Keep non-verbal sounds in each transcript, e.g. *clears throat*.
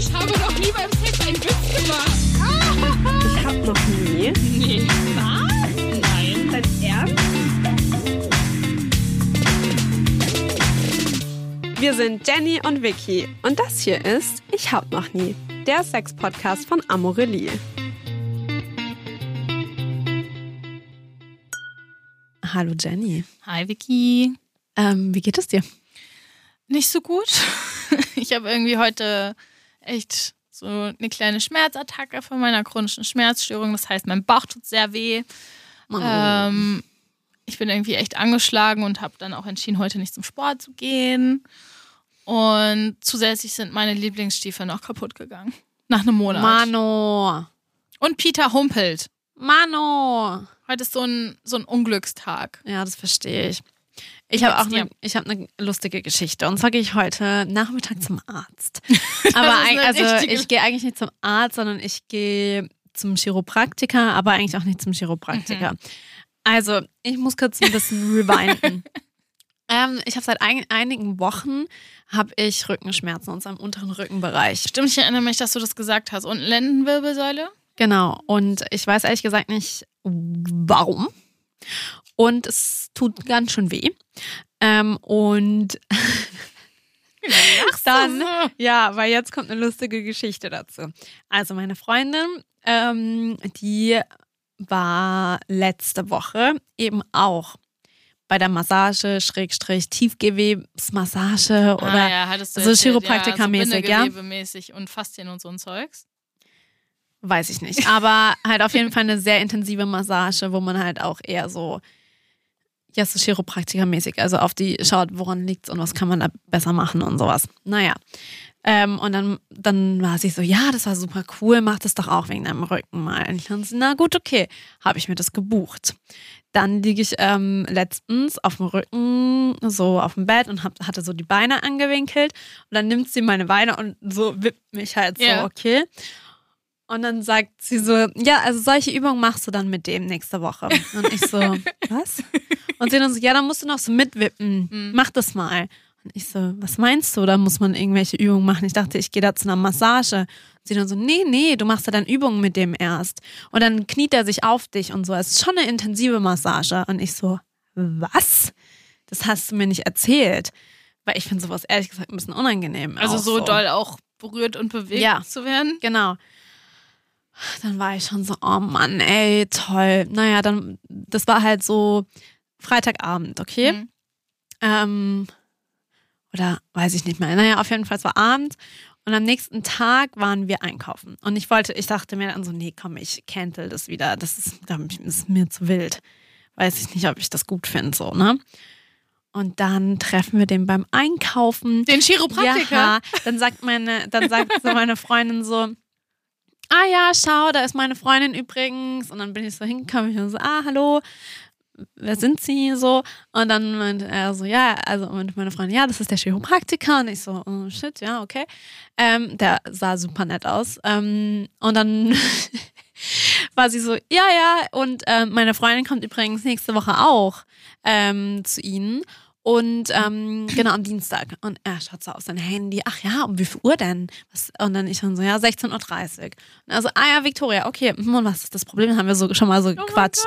Ich habe noch nie beim Sex einen Witz gemacht. Ich hab noch nie. Nee. Was? Nein. Dein Ernst? Wir sind Jenny und Vicky und das hier ist Ich hab noch nie, der Sex-Podcast von Amorelie. Hallo Jenny. Hi Vicky. Ähm, wie geht es dir? Nicht so gut. *laughs* Ich habe irgendwie heute echt so eine kleine Schmerzattacke von meiner chronischen Schmerzstörung. Das heißt, mein Bauch tut sehr weh. Ähm, ich bin irgendwie echt angeschlagen und habe dann auch entschieden, heute nicht zum Sport zu gehen. Und zusätzlich sind meine Lieblingsstiefel noch kaputt gegangen. Nach einem Monat. Mano. Und Peter humpelt. Mano. Heute ist so ein, so ein Unglückstag. Ja, das verstehe ich. Ich habe auch eine, ich hab eine lustige Geschichte. Und zwar gehe ich heute Nachmittag zum Arzt. *laughs* Aber eine also ich gehe eigentlich nicht zum Arzt, sondern ich gehe zum Chiropraktiker, aber eigentlich auch nicht zum Chiropraktiker. Also, ich muss kurz ein bisschen *laughs* rewinden. ähm, ich habe seit ein, einigen Wochen habe ich Rückenschmerzen und zwar im unteren Rückenbereich. Stimmt, ich erinnere mich, dass du das gesagt hast. Und Lendenwirbelsäule? Genau. Und ich weiß ehrlich gesagt nicht, warum. Und es tut ganz schön weh. Ähm, und *laughs* dann, ja, weil jetzt kommt eine lustige Geschichte dazu. Also meine Freundin, ähm, die war letzte Woche eben auch bei der Massage, Schrägstrich, Tiefgewebsmassage oder ah, ja, so erzählt, Chiropraktiker-mäßig, ja. ja? So Bindegewebemäßig und Faszien und so ein Zeugs. Weiß ich nicht. Aber halt auf jeden Fall eine sehr intensive Massage, wo man halt auch eher so, ja, so Chiropraktiker-mäßig, also auf die schaut, woran liegt's und was kann man da besser machen und sowas. Naja. Ähm, und dann, dann war sie so, ja, das war super cool, mach das doch auch wegen deinem Rücken mal. Und ich dann so, na gut, okay, habe ich mir das gebucht. Dann liege ich ähm, letztens auf dem Rücken, so auf dem Bett und hab, hatte so die Beine angewinkelt. Und dann nimmt sie meine Beine und so wippt mich halt so, Ja. okay. Und dann sagt sie so, ja, also solche Übungen machst du dann mit dem nächste Woche. Und ich so, *laughs* was? Und sie dann so, ja, dann musst du noch so mitwippen. Mhm. Mach das mal. Und ich so, was meinst du? Da muss man irgendwelche Übungen machen. Ich dachte, ich gehe da zu einer Massage. Und sie dann so, nee, nee, du machst ja dann Übungen mit dem erst. Und dann kniet er sich auf dich und so. Es ist schon eine intensive Massage. Und ich so, was? Das hast du mir nicht erzählt. Weil ich finde sowas ehrlich gesagt ein bisschen unangenehm. Also auch so, doll auch berührt und bewegt Ja. zu werden. Genau. Dann war ich schon so, oh Mann, ey, toll. Naja, dann, das war halt so Freitagabend, okay? Mhm. Ähm, oder weiß ich nicht mehr. Naja, auf jeden Fall, es war Abend. Und am nächsten Tag waren wir einkaufen. Und ich wollte, ich dachte mir dann so, nee, komm, ich cancel das wieder. Das ist, das ist mir zu wild. Weiß ich nicht, ob ich das gut finde, so, ne? Und dann treffen wir den beim Einkaufen. Den Chiropraktiker. Ja, dann sagt meine, dann sagt so meine Freundin so, ah ja, schau, da ist meine Freundin übrigens. Und dann bin ich so hingekommen und so, ah, hallo, wer sind Sie so? Und dann meinte er so, ja, also und meine Freundin, ja, das ist der Chiropraktiker. Und ich so, oh shit, ja, okay. Ähm, der sah super nett aus. Ähm, und dann *laughs* war sie so, ja, ja, und ähm, meine Freundin kommt übrigens nächste Woche auch ähm, zu Ihnen. Und ähm, genau am Dienstag. Und er schaut so auf sein Handy. Ach ja, um wie viel Uhr denn? Was? Und dann ich dann so, ja, 16.30 Uhr. Und also, ah ja, Victoria, okay. Und was ist das Problem? Haben wir so schon mal so gequatscht.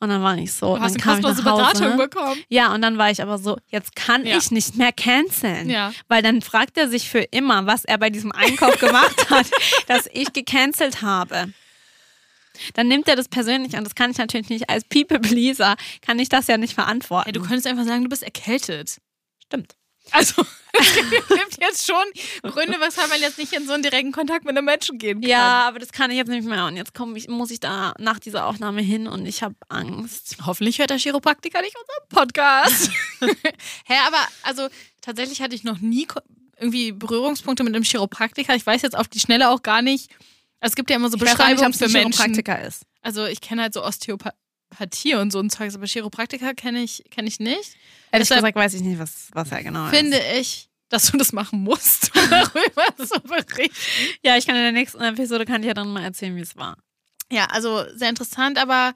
Und dann war ich so. Du hast dann eine ich kostenlose nach Hause. Beratung bekommen. Ja, und dann war ich aber so, jetzt kann Ja. ich nicht mehr canceln. Ja. Weil dann fragt er sich für immer, was er bei diesem Einkauf gemacht *laughs* hat, dass ich gecancelt habe. Dann nimmt er das persönlich und das kann ich natürlich nicht als People-Pleaser, kann ich das ja nicht verantworten. Hey, du könntest einfach sagen, du bist erkältet. Stimmt. Also, *laughs* es gibt jetzt schon Gründe, weshalb man jetzt nicht in so einen direkten Kontakt mit einem Menschen gehen kann. Ja, aber das kann ich jetzt nicht mehr. Und jetzt komm ich, muss ich da nach dieser Aufnahme hin und ich habe Angst. Hoffentlich hört der Chiropraktiker nicht unseren Podcast. *laughs* *laughs* Hä, aber also tatsächlich hatte ich noch nie irgendwie Berührungspunkte mit einem Chiropraktiker. Ich weiß jetzt auf die Schnelle auch gar nicht. Also es gibt ja immer so Ich nicht, Beschreibungen für Menschen. Chiropraktiker ist. Also ich kenne halt so Osteopathie und so ein Zeugs, aber Chiropraktiker kenne ich, kenn ich nicht. Ehrlich Deshalb gesagt weiß ich nicht, was, was er genau Finde ist. ich, dass du das machen musst, *laughs* um darüber zu berichten. Ja, ich kann in der nächsten Episode kann ich ja dann mal erzählen, wie es war. Ja, also sehr interessant, aber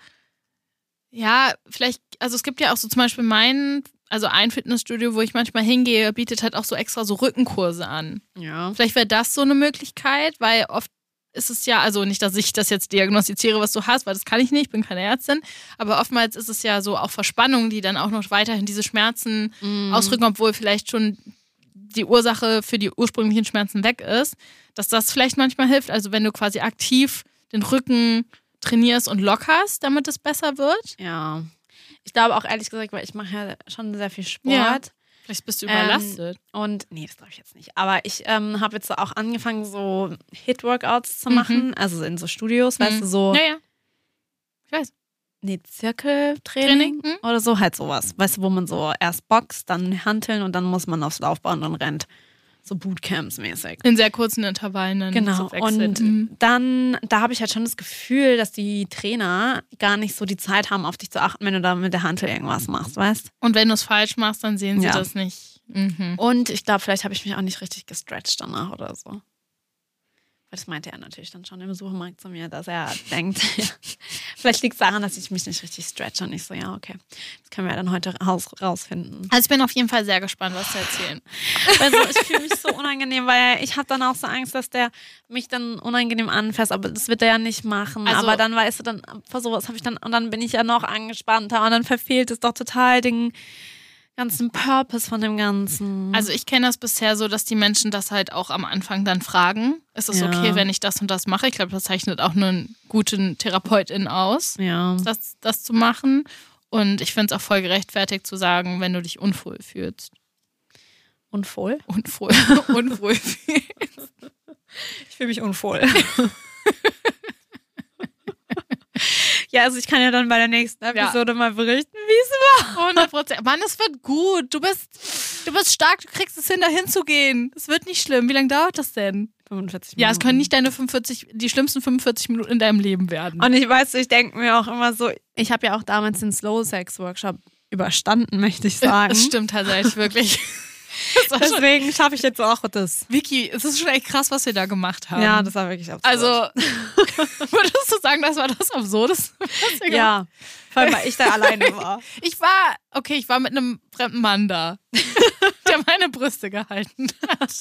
ja, vielleicht, also es gibt ja auch so zum Beispiel mein also ein Fitnessstudio, wo ich manchmal hingehe, bietet halt auch so extra so Rückenkurse an. Ja. Vielleicht wäre das so eine Möglichkeit, weil oft ist es ja, also nicht, dass ich das jetzt diagnostiziere, was du hast, weil das kann ich nicht, ich bin keine Ärztin, aber oftmals ist es ja so auch Verspannungen, die dann auch noch weiterhin diese Schmerzen Mhm. ausdrücken, obwohl vielleicht schon die Ursache für die ursprünglichen Schmerzen weg ist, dass das vielleicht manchmal hilft. Also wenn du quasi aktiv den Rücken trainierst und lockerst, damit es besser wird. Ja. Ich glaube auch ehrlich gesagt, weil ich mache ja schon sehr viel Sport. Ja. Vielleicht bist du Ähm, überlastet. Und nee, das glaube ich jetzt nicht. Aber ich ähm, habe jetzt auch angefangen, so Hit-Workouts zu machen. Also in so Studios, weißt Mhm. du, so ja, ja. Ich weiß. nee, Zirkeltraining Training, mhm. oder so, halt sowas. Weißt du, wo man so erst boxt, dann hanteln und dann muss man aufs Laufband und rennt. So Bootcamps-mäßig. In sehr kurzen Intervallen. Dann Genau. so. Und Mhm. dann, da habe ich halt schon das Gefühl, dass die Trainer gar nicht so die Zeit haben, auf dich zu achten, wenn du da mit der Hantel irgendwas machst, weißt Und wenn du es falsch machst, dann sehen sie Ja. das nicht. Mhm. Und ich glaube, vielleicht habe ich mich auch nicht richtig gestretched danach oder so. Das meinte er natürlich dann schon im Supermarkt zu mir, dass er denkt, ja, *laughs* vielleicht liegt es daran, dass ich mich nicht richtig stretche. Und ich so, ja, okay, das können wir dann heute raus, rausfinden. Also ich bin auf jeden Fall sehr gespannt, was zu erzählen. *laughs* Also ich fühle mich so unangenehm, weil ich habe dann auch so Angst, dass der mich dann unangenehm anfasst. Aber das wird er ja nicht machen. Also- aber dann weißt du, dann vor sowas habe ich dann, und dann bin ich ja noch angespannter und dann verfehlt es doch total den ganzen Purpose von dem Ganzen. Also ich kenne das bisher so, dass die Menschen das halt auch am Anfang dann fragen. Ist es Ja. okay, wenn ich das und das mache? Ich glaube, das zeichnet auch einen guten Therapeutin aus, ja. das, das zu machen. Und ich finde es auch voll gerechtfertigt zu sagen, wenn du dich unwohl fühlst. Und voll? Unwohl, *laughs* unwohl fühlst. Ich fühle mich unvoll. *laughs* ja, also ich kann ja dann bei der nächsten Episode mal berichten, wie es war. 100 Prozent. Mann, es wird gut. Du bist, du bist stark, du kriegst es hin, da hinzugehen. Es wird nicht schlimm. Wie lange dauert das denn? 45 Ja, es können nicht deine 45, die schlimmsten 45 Minuten in deinem Leben werden. Und ich weiß, ich denke mir auch immer so, ich habe ja auch damals den Slow Sex Workshop überstanden, möchte ich *laughs* sagen. Das stimmt tatsächlich wirklich. Deswegen schaffe ich jetzt auch das. Vicky, es ist schon echt krass, was wir da gemacht haben. Ja, das war wirklich absurd. Also, *laughs* würdest du sagen, das war das Absurdeste? ja, vor allem, weil ich da alleine war. *laughs* Ich war, okay, ich war mit einem fremden Mann da, *laughs* der meine Brüste gehalten hat.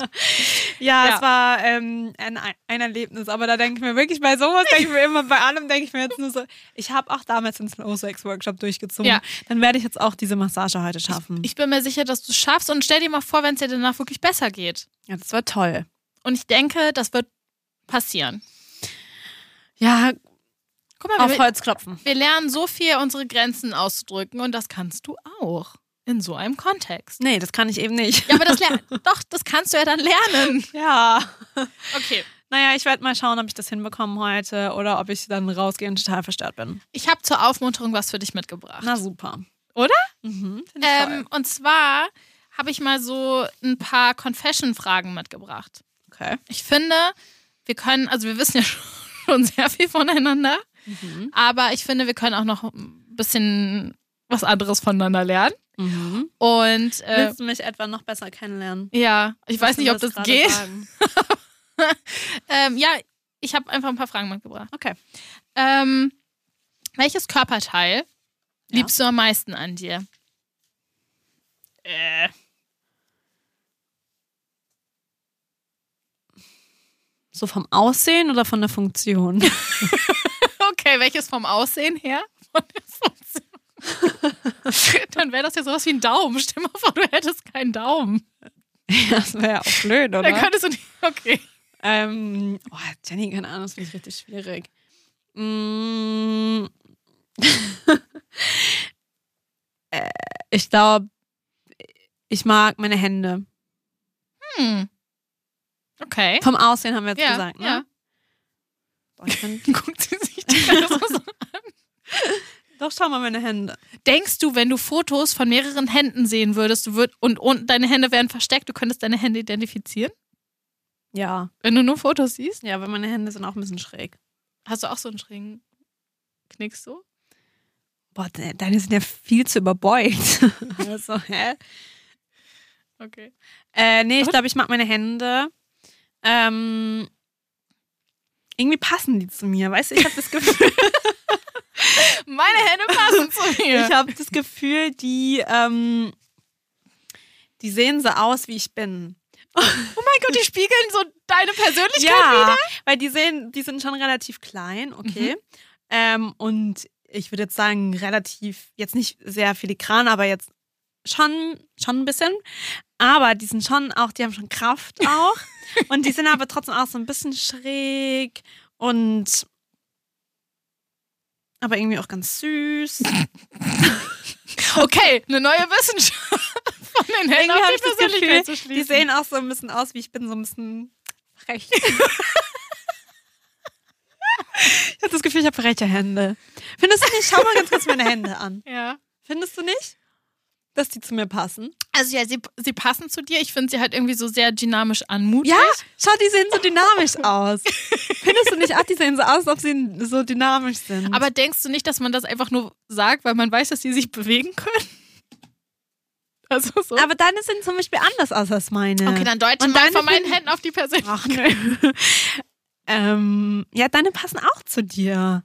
Ja, Ja. es war ähm, ein, ein Erlebnis, aber da denke ich mir wirklich bei sowas, denke ich mir immer, bei allem denke ich mir jetzt nur so, ich habe auch damals den Slow Sex Workshop durchgezogen. Ja. Dann werde ich jetzt auch diese Massage heute schaffen. Ich bin mir sicher, dass du es schaffst und stell dir mal vor, wenn es dir danach wirklich besser geht. ja, das war toll. Und ich denke, das wird passieren. Ja, Guck mal, auf wir, Holz klopfen. wir lernen so viel, unsere Grenzen auszudrücken und das kannst du auch. In so einem Kontext. Nee, das kann ich eben nicht. Ja, aber das ler- *laughs* doch, das kannst du ja dann lernen. Ja. *laughs* Okay. Naja, ich werde mal schauen, ob ich das hinbekomme heute oder ob ich dann rausgehe und total verstört bin. Ich habe zur Aufmunterung was für dich mitgebracht. Na super. Oder? Mhm, Ähm, und zwar habe ich mal so ein paar Confession-Fragen mitgebracht. Okay. Ich finde, wir können, also wir wissen ja *laughs* schon sehr viel voneinander, Mhm. aber ich finde, wir können auch noch ein bisschen was anderes voneinander lernen. Mhm. Und äh, Willst du mich etwa noch besser kennenlernen? ja, ich weiß Was nicht, du ob das geht. *laughs* Ähm, ja, ich habe einfach ein paar Fragen mitgebracht. Okay. Ähm, welches Körperteil Ja. liebst du am meisten an dir? Äh. So vom Aussehen oder von der Funktion? *laughs* Okay, welches vom Aussehen her? Von der Funktion. *laughs* Dann wäre das ja sowas wie ein Daumen. Stell mal vor, du hättest keinen Daumen. *laughs* das wäre ja auch blöd, oder? Dann könntest du nicht. Okay. Ähm, oh, Jenny, keine Ahnung, das finde ich richtig schwierig. Mm. *laughs* äh, ich glaube, ich mag meine Hände. Hm. Okay. Vom Aussehen haben wir jetzt Ja, gesagt, ne? ja. Boah, ich find, Guckt sie sich die so an. Doch, schau mal meine Hände. Denkst du, wenn du Fotos von mehreren Händen sehen würdest, du würd, und, und deine Hände wären versteckt, du könntest deine Hände identifizieren? Ja. Wenn du nur Fotos siehst? Ja, weil meine Hände sind auch ein bisschen schräg. Hast du auch so einen schrägen Knick so? Boah, de- deine sind ja viel zu überbeugt. *laughs* *laughs* also, hä? Okay. Äh, nee, ich glaube, ich mag meine Hände. Ähm, irgendwie passen die zu mir, weißt du? Ich habe das *laughs* Gefühl, Meine Hände passen zu *laughs* mir. ich habe das Gefühl, die ähm, die sehen so aus, wie ich bin. Oh mein Gott, die spiegeln so deine Persönlichkeit Ja, wieder. weil die sehen, die sind schon relativ klein, okay. Mhm. Ähm, und ich würde jetzt sagen, relativ, jetzt nicht sehr filigran, aber jetzt schon, schon ein bisschen. Aber die sind schon auch, die haben schon Kraft auch. *laughs* und die sind aber trotzdem auch so ein bisschen schräg und aber irgendwie auch ganz süß. *laughs* Okay, eine neue Wissenschaft von den Händen Irgendwie auf habe die ich das Persönlichkeit Gefühl, zu die sehen auch so ein bisschen aus, wie ich bin, so ein bisschen frech. *laughs* ich habe das Gefühl, ich habe freche Hände. Findest du nicht? Schau mal ganz kurz meine Hände an. Ja. Findest du nicht, dass die zu mir passen? Also ja, sie, sie passen zu dir. Ich finde sie halt irgendwie so sehr dynamisch anmutig. Ja, schau, die sehen so dynamisch *laughs* aus. Findest du nicht? Ach, die sehen so aus, als ob sie so dynamisch sind. Aber denkst du nicht, dass man das einfach nur sagt, weil man weiß, dass sie sich bewegen können? *laughs* Also so. aber deine sehen zum Beispiel anders aus als meine. okay, dann deute Und mal von meinen Händen auf die Persönlichkeit. Ach, nö. *laughs* ähm, ja, deine passen auch zu dir.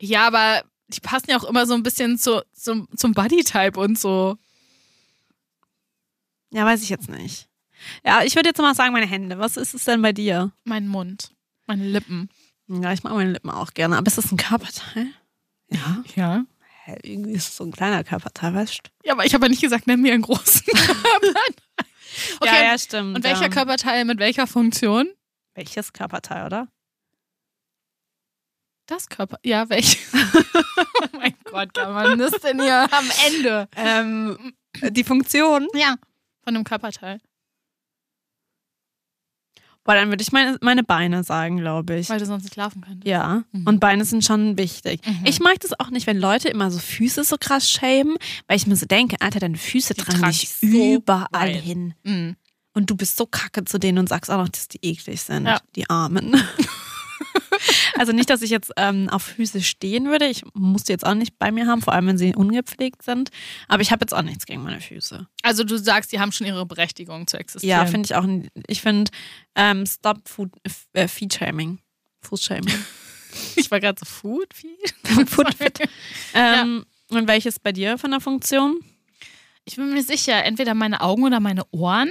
Ja, aber die passen ja auch immer so ein bisschen zu, zum, zum Bodytype und so. Ja, weiß ich jetzt nicht. Ja, ich würde jetzt mal sagen, meine Hände. Was ist es denn bei dir? Mein Mund, meine Lippen. Ja, ich mag meine Lippen auch gerne. Aber ist das ein Körperteil? Ja. Ja. Hä, irgendwie ist es so ein kleiner Körperteil, weißt du? Ja, aber ich habe ja nicht gesagt, nenn mir einen großen *laughs* Körper. Okay, Ja, ja, stimmt. und welcher ja. Körperteil mit welcher Funktion? Welches Körperteil, oder? Das Körper. Ja, welch? *laughs* oh mein Gott, ja, man ist denn hier am Ende? Ähm, die Funktion. Ja, von einem Körperteil. Boah, dann würde ich meine, meine Beine sagen, glaube ich. Weil du sonst nicht laufen könntest. Ja, Mhm. und Beine sind schon wichtig. Mhm. Ich mag das auch nicht, wenn Leute immer so Füße so krass schämen, weil ich mir so denke, Alter, deine Füße Die tragen trage dich ich so überall weit. hin. Mhm. Und du bist so kacke zu denen und sagst auch noch, dass die eklig sind, Ja. die Armen. *laughs* *laughs* also nicht, dass ich jetzt ähm, auf Füße stehen würde. Ich muss die jetzt auch nicht bei mir haben, vor allem wenn sie ungepflegt sind. Aber ich habe jetzt auch nichts gegen meine Füße. Also du sagst, die haben schon ihre Berechtigung zu existieren. Ja, finde ich auch. Ich finde, ähm, stop food, äh, Feet Shaming. Fußshaming. *laughs* ich war gerade so Food *laughs* Food fit. Ähm, Und welches bei dir von der Funktion? Ich bin mir sicher, entweder meine Augen oder meine Ohren.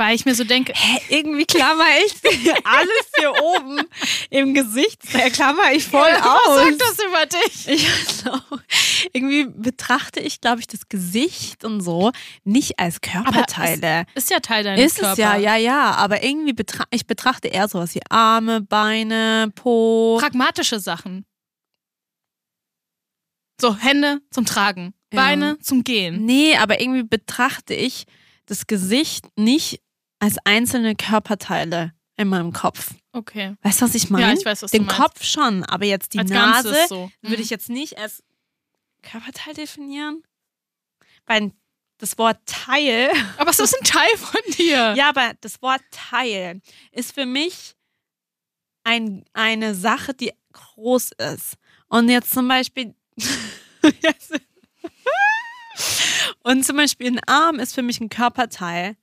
Weil ich mir so denke, Hä, irgendwie klammer ich *laughs* alles hier oben im Gesicht, da klammer ich voll was aus. sagt das über dich? Ich weiß auch. Irgendwie betrachte ich, glaube ich, das Gesicht und so nicht als Körperteile. Ist ja Teil deines Ist Körpers. es ja, ja, ja. Aber irgendwie betra ich betrachte eher sowas wie Arme, Beine, Po. Pragmatische Sachen. So, Hände zum Tragen, Ja. Beine zum Gehen. Nee, aber irgendwie betrachte ich das Gesicht nicht als einzelne Körperteile in meinem Kopf. Okay. Weißt du, was ich meine? Ja, ich weiß, was Den du meinst. Kopf schon, aber jetzt die Als Nase so. Mhm. würde ich jetzt nicht als Körperteil definieren. Weil das Wort Teil, *laughs* Aber es ist ein Teil von dir. ja, aber das Wort Teil ist für mich ein, eine Sache, die groß ist. Und jetzt zum Beispiel. *laughs* Und zum Beispiel ein Arm ist für mich ein Körperteil.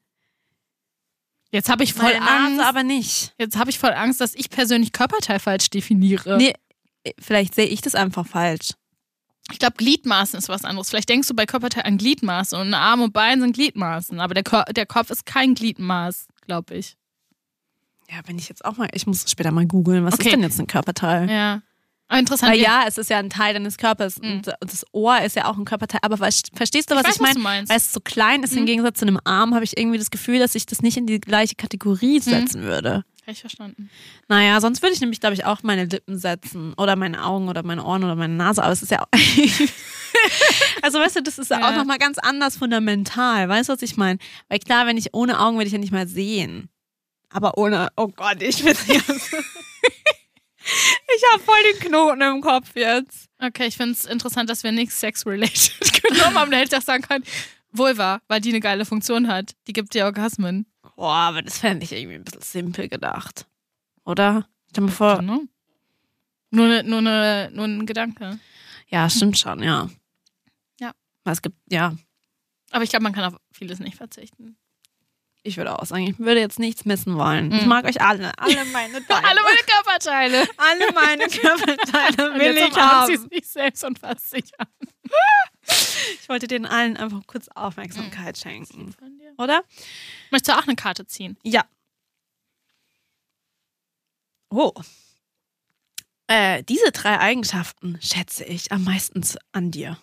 Jetzt habe ich voll Meine Nase Angst. aber nicht. Jetzt habe ich voll Angst, dass ich persönlich Körperteil falsch definiere. Nee, vielleicht sehe ich das einfach falsch. Ich glaube, Gliedmaßen ist was anderes. Vielleicht denkst du bei Körperteil an Gliedmaßen und Arm und Bein sind Gliedmaßen. Aber der, Kor der Kopf ist kein Gliedmaß, glaube ich. Ja, wenn ich jetzt auch mal, ich muss später mal googeln, was Okay. ist denn jetzt ein Körperteil? Ja. Aber interessant. Weil ja, es ist ja ein Teil deines Körpers Mhm. und das Ohr ist ja auch ein Körperteil. Aber verstehst du, Ich was weiß, ich meine? Weil es so klein ist Mhm. im Gegensatz zu einem Arm, habe ich irgendwie das Gefühl, dass ich das nicht in die gleiche Mhm. Kategorie setzen würde. Hab ich verstanden. Naja, sonst würde ich nämlich, glaube ich, auch meine Lippen setzen oder meine Augen oder meine Ohren oder meine Nase. Aber es ist ja auch. *laughs* also, weißt du, das ist ja, auch nochmal ganz anders fundamental. Weißt du, was ich meine? Weil klar, wenn ich ohne Augen würde ich ja nicht mal sehen. Aber ohne. Oh Gott, ich bin jetzt. Ich habe voll den Knoten im Kopf jetzt. Okay, ich finde es interessant, dass wir nichts sex-related *laughs* genommen haben. Da hätte ich auch sagen können, Vulva, weil die eine geile Funktion hat. Die gibt dir Orgasmen. Boah, aber das fände ich irgendwie ein bisschen simpel gedacht. Oder? Stell mal vor. Ne? Nur, ne, nur, ne, nur ein Gedanke. Ja, stimmt schon, ja. Ja. Es gibt, ja. Aber ich glaube, man kann auf vieles nicht verzichten. Ich würde auch sagen, ich würde jetzt nichts missen wollen. Ich Mhm. mag euch alle. Alle meine *laughs* Teile. Alle meine Körperteile. alle meine *laughs* Körperteile will jetzt ich sie haben. sich selbst und fasst sich an. *laughs* Ich wollte den allen einfach kurz Aufmerksamkeit schenken. Von dir. Oder? Möchtest du auch eine Karte ziehen? Ja. Oh. Äh, diese drei Eigenschaften schätze ich am meisten an dir.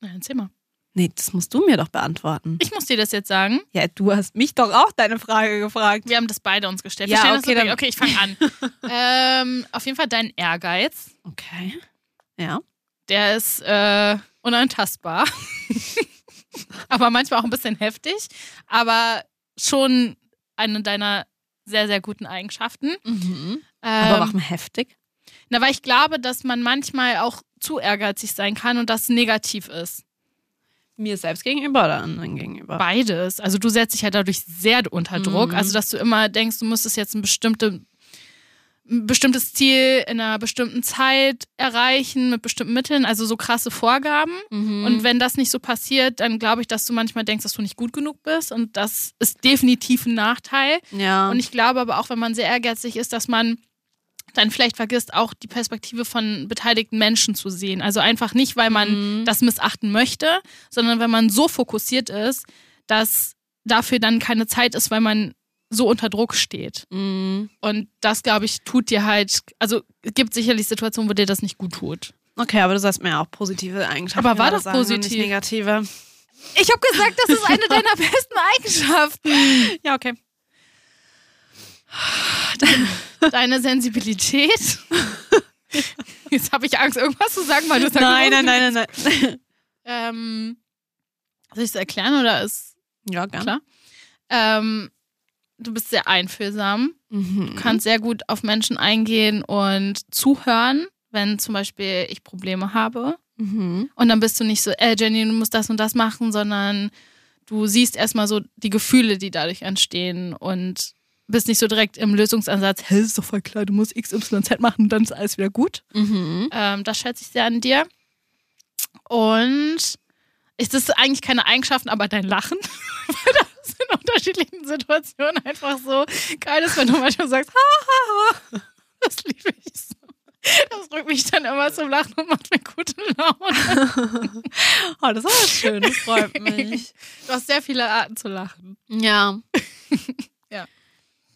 Na, erzähl mal. Nee, das musst du mir doch beantworten. Ich muss dir das jetzt sagen. Ja, du hast mich doch auch deine Frage gefragt. Wir haben das beide uns gestellt. Ja, okay, dann- okay, ich fange an. *laughs* ähm, auf jeden Fall dein Ehrgeiz. Okay. Ja. Der ist äh, unantastbar. *laughs* aber manchmal auch ein bisschen heftig. Aber schon eine deiner sehr, sehr guten Eigenschaften. Mhm. Ähm, Aber warum heftig? Na, weil ich glaube, dass man manchmal auch zu ehrgeizig sein kann und das negativ ist. Mir selbst gegenüber oder anderen gegenüber? Beides. Also du setzt dich ja dadurch sehr unter Druck. Mhm. Also dass du immer denkst, du müsstest jetzt ein, bestimmte, ein bestimmtes Ziel in einer bestimmten Zeit erreichen mit bestimmten Mitteln, also so krasse Vorgaben. Mhm. Und wenn das nicht so passiert, dann glaube ich, dass du manchmal denkst, dass du nicht gut genug bist. Und das ist definitiv ein Nachteil. ja. Und ich glaube aber auch, wenn man sehr ehrgeizig ist, dass man dann vielleicht vergisst, auch die Perspektive von beteiligten Menschen zu sehen. Also einfach nicht, weil man Mhm. das missachten möchte, sondern wenn man so fokussiert ist, dass dafür dann keine Zeit ist, weil man so unter Druck steht. Mhm. Und das, glaube ich, tut dir halt, also es gibt sicherlich Situationen, wo dir das nicht gut tut. Okay, aber du sollst mir auch positive Eigenschaften Aber war doch positiv. Nicht negative. Ich habe gesagt, das ist eine *laughs* deiner besten Eigenschaften. Ja, okay. *laughs* Deine Sensibilität. *laughs* Jetzt habe ich Angst, irgendwas zu sagen, weil du sagst, Nein, nein, nein, nein, nein. Ähm, soll ich es erklären oder ist Ja, gerne. klar? Ähm, du bist sehr einfühlsam. Mhm. Du kannst sehr gut auf Menschen eingehen und zuhören, wenn zum Beispiel ich Probleme habe. Mhm. Und dann bist du nicht so, äh, Jenny, du musst das und das machen, sondern du siehst erstmal so die Gefühle, die dadurch entstehen und bist nicht so direkt im Lösungsansatz, hä, ist doch voll klar, du musst X, Y, Z machen, dann ist alles wieder gut. Mhm. Ähm, das schätze ich sehr an dir. Und ist das eigentlich keine Eigenschaften, aber dein Lachen, *laughs* weil das in unterschiedlichen Situationen einfach so geil ist, wenn du manchmal sagst, ha, ha, ha. Das liebe ich so. Das drückt mich dann immer zum Lachen und macht mir gute Laune. *laughs* Oh, das ist schön, das freut mich. Du hast sehr viele Arten zu lachen. Ja.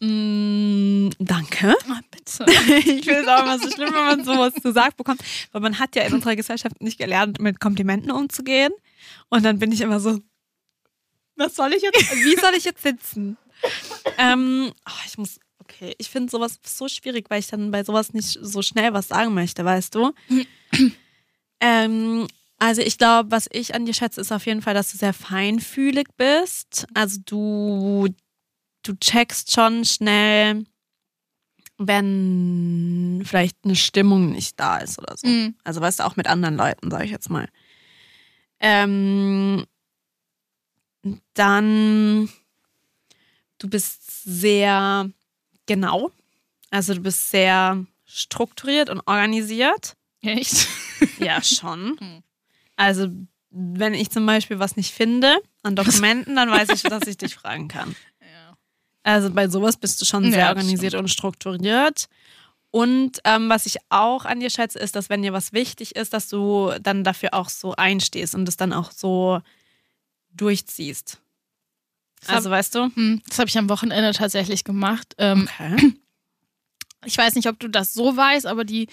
Mm, danke. Ah, bitte. *laughs* Ich finde es auch immer so schlimm, wenn man sowas gesagt bekommt, weil man hat ja in unserer Gesellschaft nicht gelernt, mit Komplimenten umzugehen. Und dann bin ich immer so, was soll ich jetzt, wie soll ich jetzt sitzen? ähm, oh, ich muss, okay, ich finde sowas so schwierig, weil ich dann bei sowas nicht so schnell was sagen möchte, weißt du? *clears throat* ähm, also ich glaube, was ich an dir schätze, ist auf jeden Fall, dass du sehr feinfühlig bist. Also du, du checkst schon schnell, wenn vielleicht eine Stimmung nicht da ist oder so. Mhm. Also weißt du, auch mit anderen Leuten, sage ich jetzt mal. Ähm, dann, du bist sehr genau. Also du bist sehr strukturiert und organisiert. Echt? Ja, schon. *laughs* Hm. Also wenn ich zum Beispiel was nicht finde an Dokumenten, dann weiß ich, dass ich dich fragen kann. *laughs* Also bei sowas bist du schon Ja, sehr organisiert und strukturiert. Und ähm, was ich auch an dir schätze, ist, dass wenn dir was wichtig ist, dass du dann dafür auch so einstehst und es dann auch so durchziehst. Das hab- Also weißt du? Hm, Das habe ich am Wochenende tatsächlich gemacht. Ähm, Okay. *clears throat* ich weiß nicht, ob du das so weißt, aber die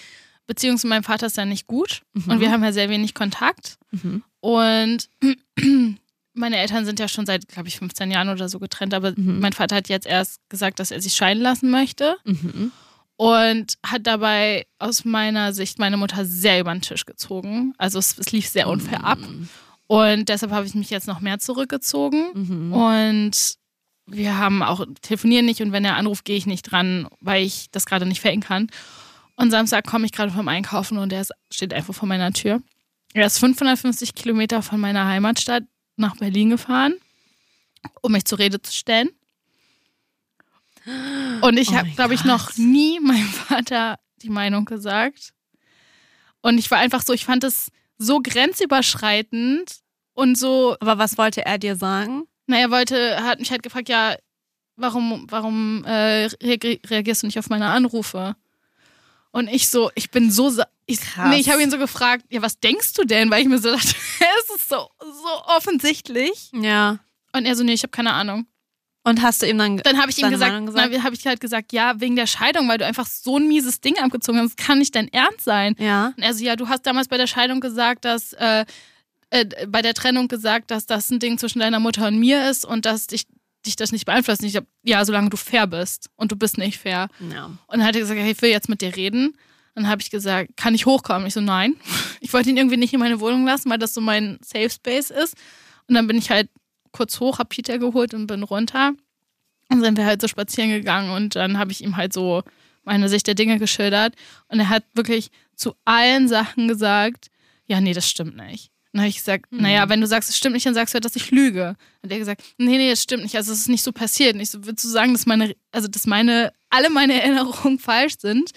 Beziehung zu meinem Vater ist ja nicht gut. Mhm. Und wir haben ja sehr wenig Kontakt. Mhm. Und *clears throat* meine Eltern sind ja schon seit, glaube ich, 15 Jahren oder so getrennt. Aber Mhm. mein Vater hat jetzt erst gesagt, dass er sich scheiden lassen möchte. Mhm. Und hat dabei aus meiner Sicht meine Mutter sehr über den Tisch gezogen. Also es, es lief sehr unfair ab. Und deshalb habe ich mich jetzt noch mehr zurückgezogen. Mhm. Und wir haben auch telefonieren nicht und wenn er anruft, gehe ich nicht dran, weil ich das gerade nicht verhängen kann. Und Samstag komme ich gerade vom Einkaufen und er steht einfach vor meiner Tür. Er ist 550 Kilometer von meiner Heimatstadt nach Berlin gefahren, um mich zur Rede zu stellen. Und ich Oh habe, glaube ich, noch nie *laughs* meinem Vater die Meinung gesagt. Und ich war einfach so, ich fand es so grenzüberschreitend und so Aber was wollte er dir sagen? na, er wollte, hat mich halt gefragt, ja, warum, warum äh, reagi- reagierst du nicht auf meine Anrufe? Und ich so, ich bin so Ich, Krass. nee, ich habe ihn so gefragt, ja, was denkst du denn? Weil ich mir so dachte, *laughs* es ist so, so offensichtlich. Ja. Und er so, nee, ich habe keine Ahnung. Und hast du ihm dann. Dann habe ich ihm gesagt, gesagt? dann habe ich halt gesagt, ja, wegen der Scheidung, weil du einfach so ein mieses Ding abgezogen hast. Das kann nicht dein Ernst sein. ja. Und er so, ja, du hast damals bei der Scheidung gesagt, dass, äh, äh, bei der Trennung gesagt, dass das ein Ding zwischen deiner Mutter und mir ist und dass dich, dich das nicht beeinflusst. Und ich hab, ja, solange du fair bist. Und du bist nicht fair. Ja. Und dann hat er gesagt, hey, ich will jetzt mit dir reden. Dann habe ich gesagt, kann ich hochkommen? Ich so, nein. *laughs* Ich wollte ihn irgendwie nicht in meine Wohnung lassen, weil das so mein Safe Space ist. Und dann bin ich halt kurz hoch, hab Peter geholt und bin runter. Und sind wir halt so spazieren gegangen und dann habe ich ihm halt so meine Sicht der Dinge geschildert. Und er hat wirklich zu allen Sachen gesagt, ja, nee, das stimmt nicht. Und dann habe ich gesagt, naja, wenn du sagst, es stimmt nicht, dann sagst du halt, dass ich lüge. Und er gesagt, nee, nee, das stimmt nicht. Also es ist nicht so passiert. Und ich so, würdest du sagen, dass meine, also dass meine, alle meine *laughs* Erinnerungen falsch sind?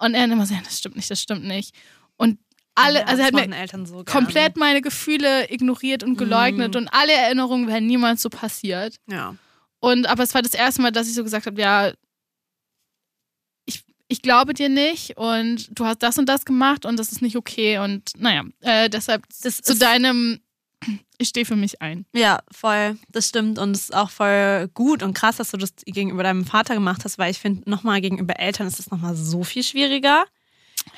Und er hat immer so, ja, das stimmt nicht, das stimmt nicht. Und alle, Ja, also er hat mir so komplett meine Gefühle ignoriert und geleugnet und alle Erinnerungen wären niemals so passiert. Ja. Und aber es war das erste Mal, dass ich so gesagt habe, ja, ich, ich glaube dir nicht und du hast das und das gemacht und das ist nicht okay. Und naja, äh, deshalb Das zu deinem, ich stehe für mich ein. Ja, voll. Das stimmt. Und es ist auch voll gut und krass, dass du das gegenüber deinem Vater gemacht hast, weil ich finde, nochmal gegenüber Eltern ist es nochmal so viel schwieriger.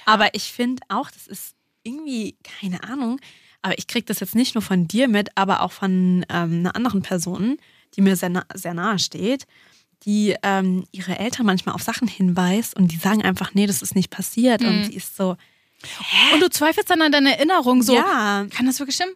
Aber ich finde auch, das ist irgendwie, keine Ahnung, aber ich kriege das jetzt nicht nur von dir mit, aber auch von ähm, einer anderen Person, die mir sehr, na sehr nahe steht, die ähm, ihre Eltern manchmal auf Sachen hinweist und die sagen einfach, nee, das ist nicht passiert. Und sie ist so, Und du zweifelst dann an deiner Erinnerung so. ja, Kann das wirklich stimmen?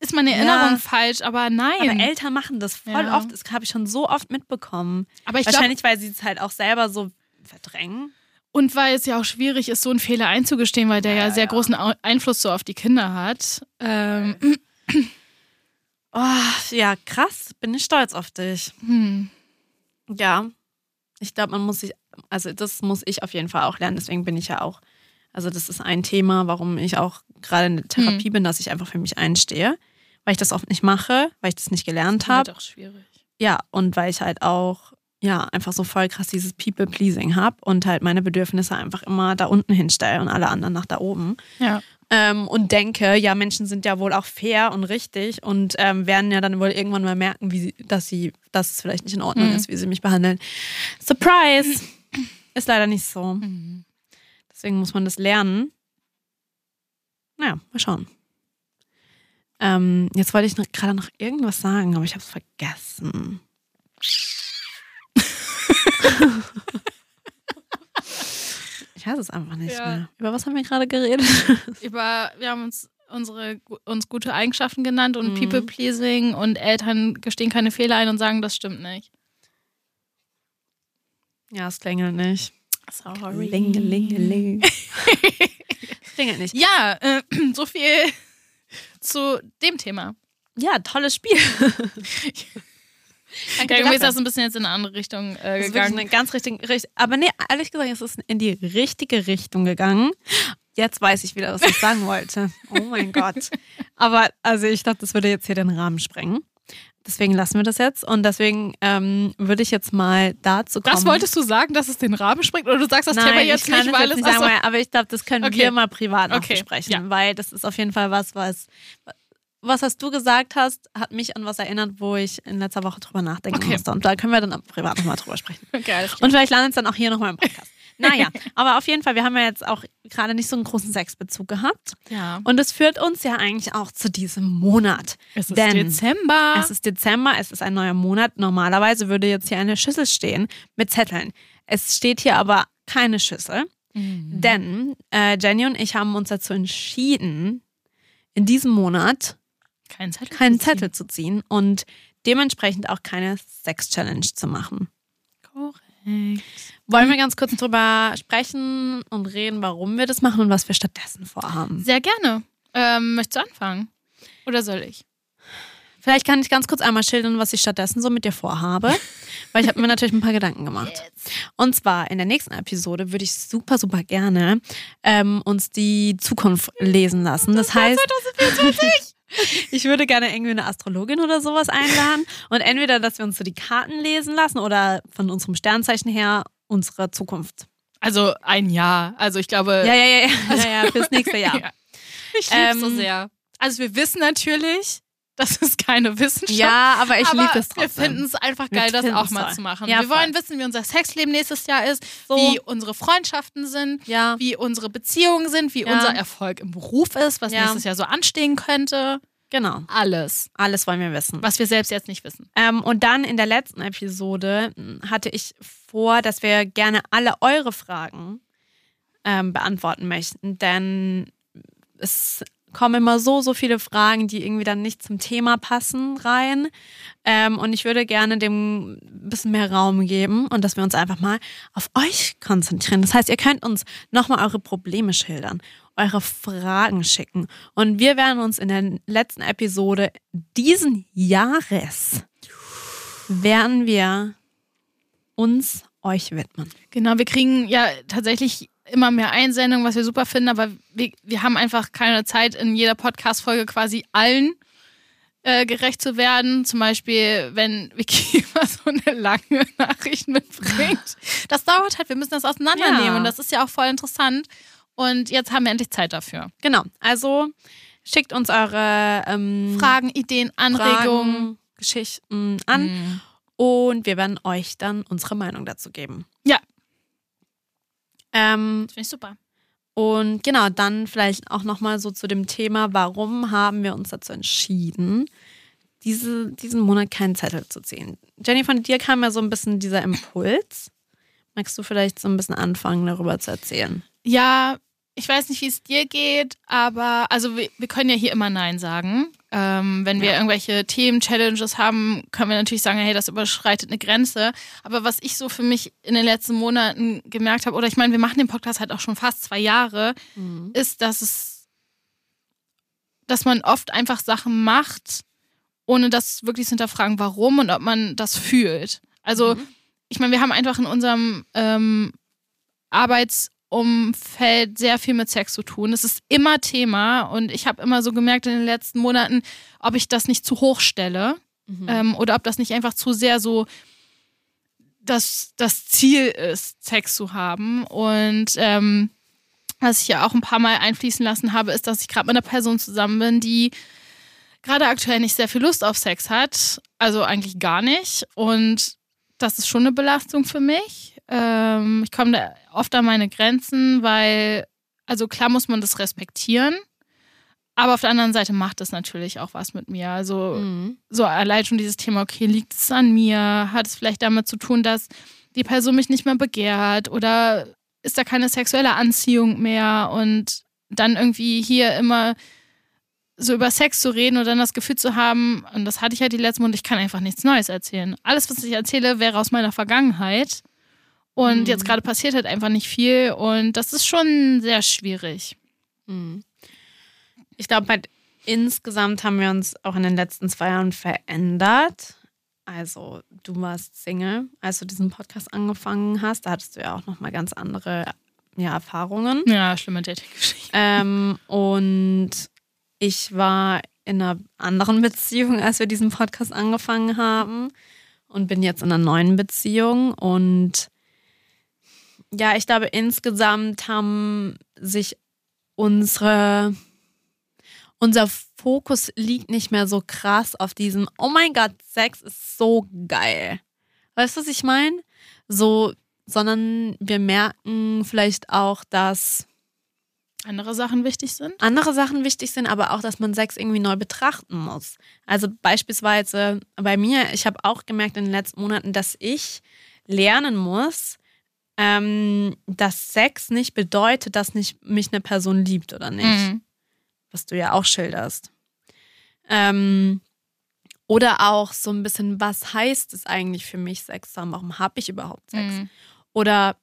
Ist meine Erinnerung Ja. falsch? Aber nein. Aber Eltern machen das voll Ja. oft. Das habe ich schon so oft mitbekommen. Aber ich Wahrscheinlich, weil sie es halt auch selber so verdrängen. und weil es ja auch schwierig ist, so einen Fehler einzugestehen, weil der ja, sehr großen Einfluss so auf die Kinder hat. Ähm, *clears throat* Oh, ja, krass. Bin ich stolz auf dich. hm. Ja. Ich glaube, man muss sich, also das muss ich auf jeden Fall auch lernen. Deswegen bin ich ja auch, also das ist ein Thema, warum ich auch gerade in der Therapie bin, dass ich einfach für mich einstehe. Weil ich das oft nicht mache, weil ich das nicht gelernt Halt habe. auch schwierig. Ja, und weil ich halt auch, ja, einfach so voll krass dieses People-Pleasing habe und halt meine Bedürfnisse einfach immer da unten hinstelle und alle anderen nach da oben. Ja. Ähm, und denke, ja, Menschen sind ja wohl auch fair und richtig und ähm, werden ja dann wohl irgendwann mal merken, wie sie, dass sie, dass es vielleicht nicht in Ordnung Mhm. ist, wie sie mich behandeln. Surprise! *clears throat* ist leider nicht so. Mhm. Deswegen muss man das lernen. Naja, mal schauen. Ähm, jetzt wollte ich gerade noch irgendwas sagen, aber ich habe es vergessen. *laughs* ich weiß es einfach nicht Ja. mehr. Über was haben wir gerade geredet? *laughs* Über, wir haben uns unsere uns gute Eigenschaften genannt und Mhm. People-Pleasing und Eltern gestehen keine Fehler ein und sagen, das stimmt nicht. ja, es klingelt nicht. Sorry. Klingelingeling. *laughs* Klingelt nicht. Ja, äh, *clears throat* so viel *clears throat* zu dem Thema. Ja, tolles Spiel. *laughs* Danke Ja, irgendwie ist das ein bisschen jetzt in eine andere Richtung äh, Das ist gegangen. eine ganz richtige Richtung. Aber nee, ehrlich gesagt, es ist in die richtige Richtung gegangen. Jetzt weiß ich wieder, was ich sagen wollte. Oh mein Gott. *laughs* Aber also ich dachte, das würde jetzt hier den Rahmen sprengen. Deswegen lassen wir das jetzt. Und deswegen ähm, würde ich jetzt mal dazu kommen. Das wolltest du sagen, dass es den Rahmen springt? Oder du sagst das Nein, Thema jetzt nicht, weil jetzt es nicht sagen, weil, aber ich glaube, das können Okay. wir mal privat noch Okay, besprechen, ja. weil das ist auf jeden Fall was, was was hast du gesagt hast, hat mich an was erinnert, wo ich in letzter Woche drüber nachdenken Okay. musste. Und da können wir dann privat nochmal drüber sprechen. *laughs* Okay. Und vielleicht landet es dann auch hier nochmal im Podcast. Naja, aber auf jeden Fall, wir haben ja jetzt auch gerade nicht so einen großen Sexbezug gehabt. ja. Und es führt uns ja eigentlich auch zu diesem Monat. Es ist Denn Dezember. Es ist Dezember, es ist ein neuer Monat. Normalerweise würde jetzt hier eine Schüssel stehen mit Zetteln. Es steht hier aber keine Schüssel. Mhm. Denn äh, Jenny und ich haben uns dazu entschieden, in diesem Monat Kein Zettel. keinen zu ziehen. Zettel zu ziehen und dementsprechend auch keine Sex-Challenge zu machen. Korrekt. Wollen wir ganz kurz drüber sprechen und reden, warum wir das machen und was wir stattdessen vorhaben? Sehr gerne. Ähm, möchtest du anfangen? Oder soll ich? Vielleicht kann ich ganz kurz einmal schildern, was ich stattdessen so mit dir vorhabe, weil ich habe mir natürlich ein paar Gedanken gemacht. Und zwar in der nächsten Episode würde ich super, super gerne ähm, uns die Zukunft lesen lassen. Das heißt, *laughs* ich würde gerne irgendwie eine Astrologin oder sowas einladen und entweder, dass wir uns so die Karten lesen lassen oder von unserem Sternzeichen her unsere Zukunft Also ein Jahr. Also ich glaube. Ja, ja, ja, ja, *laughs* ja, ja fürs nächste Jahr. *laughs* Ja. Ich liebe Ähm, so sehr. Also wir wissen natürlich, *laughs* das ist keine Wissenschaft. Ja, aber ich liebe es wir trotzdem. finden es einfach Wir geil, das auch mal toll. zu machen. Ja, wir voll. wollen wissen, wie unser Sexleben nächstes Jahr ist, So. wie unsere Freundschaften sind, ja. wie unsere Beziehungen sind, wie Ja. unser Erfolg im Beruf ist, was nächstes Jahr so anstehen könnte. Genau. Alles, Alles wollen wir wissen. was wir selbst jetzt nicht wissen. Ähm, und dann in der letzten Episode hatte ich vor, dass wir gerne alle eure Fragen ähm, beantworten möchten, denn es kommen immer so, so viele Fragen, die irgendwie dann nicht zum Thema passen rein. Ähm, und ich würde gerne dem ein bisschen mehr Raum geben und dass wir uns einfach mal auf euch konzentrieren. Das heißt, ihr könnt uns nochmal eure Probleme schildern, eure Fragen schicken. Und wir werden uns in der letzten Episode diesen Jahres werden wir uns euch widmen. Genau, wir kriegen ja tatsächlich immer mehr Einsendungen, was wir super finden, aber wir, wir haben einfach keine Zeit, in jeder Podcast-Folge quasi allen äh, gerecht zu werden. Zum Beispiel, wenn Vicky *laughs* immer so eine lange Nachricht mitbringt. *laughs* Das dauert halt, wir müssen das auseinandernehmen Ja. und das ist ja auch voll interessant. Und jetzt haben wir endlich Zeit dafür. Genau, also schickt uns eure ähm, Fragen, Ideen, Anregungen. Fragen, Geschichten an Mhm. und wir werden euch dann unsere Meinung dazu geben. Ja. Ähm, Finde ich super. und genau, dann vielleicht auch nochmal so zu dem Thema, warum haben wir uns dazu entschieden, diese, diesen Monat keinen Zettel zu ziehen. Jenny, von dir kam ja so ein bisschen dieser Impuls. Magst du vielleicht so ein bisschen anfangen, darüber zu erzählen? Ja, ich weiß nicht, wie es dir geht, aber also wir, wir können ja hier immer Nein sagen. Ähm, wenn wir Ja. irgendwelche Themen, Challenges haben, können wir natürlich sagen, hey, das überschreitet eine Grenze. Aber was ich so für mich in den letzten Monaten gemerkt habe, oder ich meine, wir machen den Podcast halt auch schon fast zwei Jahre, ist, dass es, dass man oft einfach Sachen macht, ohne das wirklich zu hinterfragen, warum und ob man das fühlt. Also, ich meine, wir haben einfach in unserem ähm, Arbeitsumfeld sehr viel mit Sex zu tun. Es ist immer Thema und ich habe immer so gemerkt in den letzten Monaten, ob ich das nicht zu hoch stelle ähm, oder ob das nicht einfach zu sehr so das, das Ziel ist, Sex zu haben. Und ähm, was ich ja auch ein paar Mal einfließen lassen habe, ist, dass ich gerade mit einer Person zusammen bin, die gerade aktuell nicht sehr viel Lust auf Sex hat. Also eigentlich gar nicht. Und das ist schon eine Belastung für mich. Ähm, ich komme da oft an meine Grenzen, weil, also klar muss man das respektieren. Aber auf der anderen Seite macht es natürlich auch was mit mir. Also Mhm. so allein schon dieses Thema, okay, liegt es an mir? Hat es vielleicht damit zu tun, dass die Person mich nicht mehr begehrt? Oder ist da keine sexuelle Anziehung mehr? Und dann irgendwie hier immer so über Sex zu reden und dann das Gefühl zu haben, und das hatte ich halt die letzten Monate, ich kann einfach nichts Neues erzählen. Alles, was ich erzähle, wäre aus meiner Vergangenheit. Und Mhm. jetzt gerade passiert halt einfach nicht viel. Und das ist schon sehr schwierig. Mhm. Ich glaube, halt, insgesamt haben wir uns auch in den letzten zwei Jahren verändert. Also, du warst Single, als du diesen Podcast angefangen hast. Da hattest du ja auch nochmal ganz andere ja, Erfahrungen. Ja, schlimme Dating-Geschichte. Ähm, und ich war in einer anderen Beziehung, als wir diesen Podcast angefangen haben. Und bin jetzt in einer neuen Beziehung. Und ja, ich glaube, insgesamt haben sich unsere, unser Fokus liegt nicht mehr so krass auf diesem, oh mein Gott, Sex ist so geil. Weißt du, was ich meine? So, sondern wir merken vielleicht auch, dass Andere Sachen wichtig sind? andere Sachen wichtig sind, aber auch, dass man Sex irgendwie neu betrachten muss. Also beispielsweise bei mir, ich habe auch gemerkt in den letzten Monaten, dass ich lernen muss, ähm, dass Sex nicht bedeutet, dass nicht mich eine Person liebt oder nicht. Mhm. Was du ja auch schilderst. Ähm, oder auch so ein bisschen, was heißt es eigentlich für mich, Sex zu haben? Warum habe ich überhaupt Sex? Mhm. Oder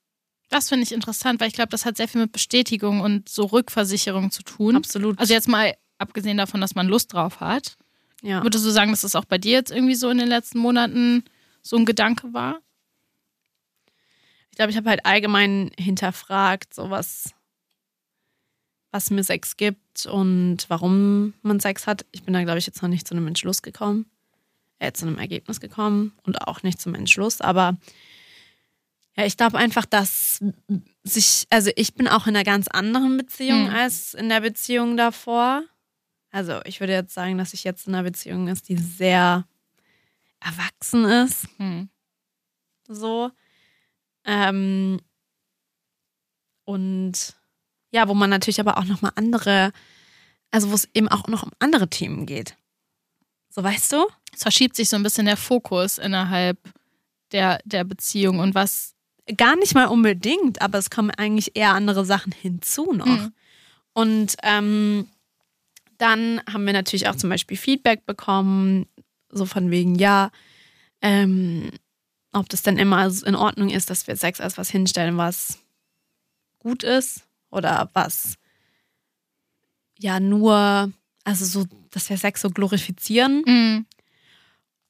Das finde ich interessant, weil ich glaube, das hat sehr viel mit Bestätigung und so Rückversicherung zu tun. absolut. Also jetzt mal abgesehen davon, dass man Lust drauf hat. ja. Würdest du sagen, dass das auch bei dir jetzt irgendwie so in den letzten Monaten so ein Gedanke war? Ich glaube, ich habe halt allgemein hinterfragt, so was, was mir Sex gibt und warum man Sex hat. Ich bin da, glaube ich, jetzt noch nicht zu einem Entschluss gekommen, äh, zu einem Ergebnis gekommen und auch nicht zum Entschluss. Aber Ja, ich glaube einfach, dass sich, also ich bin auch in einer ganz anderen Beziehung Mhm. als in der Beziehung davor. Also ich würde jetzt sagen, dass ich jetzt in einer Beziehung ist, die sehr erwachsen ist, Hm. so. Ähm, und ja, wo man natürlich aber auch nochmal andere, also wo es eben auch noch um andere Themen geht. So weißt du? Es verschiebt sich so ein bisschen der Fokus innerhalb der, der Beziehung und was. Gar nicht mal unbedingt, aber es kommen eigentlich eher andere Sachen hinzu noch. Mhm. Und ähm, dann haben wir natürlich auch zum Beispiel Feedback bekommen, so von wegen, ja, ähm, ob das denn immer in Ordnung ist, dass wir Sex als was hinstellen, was gut ist oder was ja nur, also so, dass wir Sex so glorifizieren. Mhm.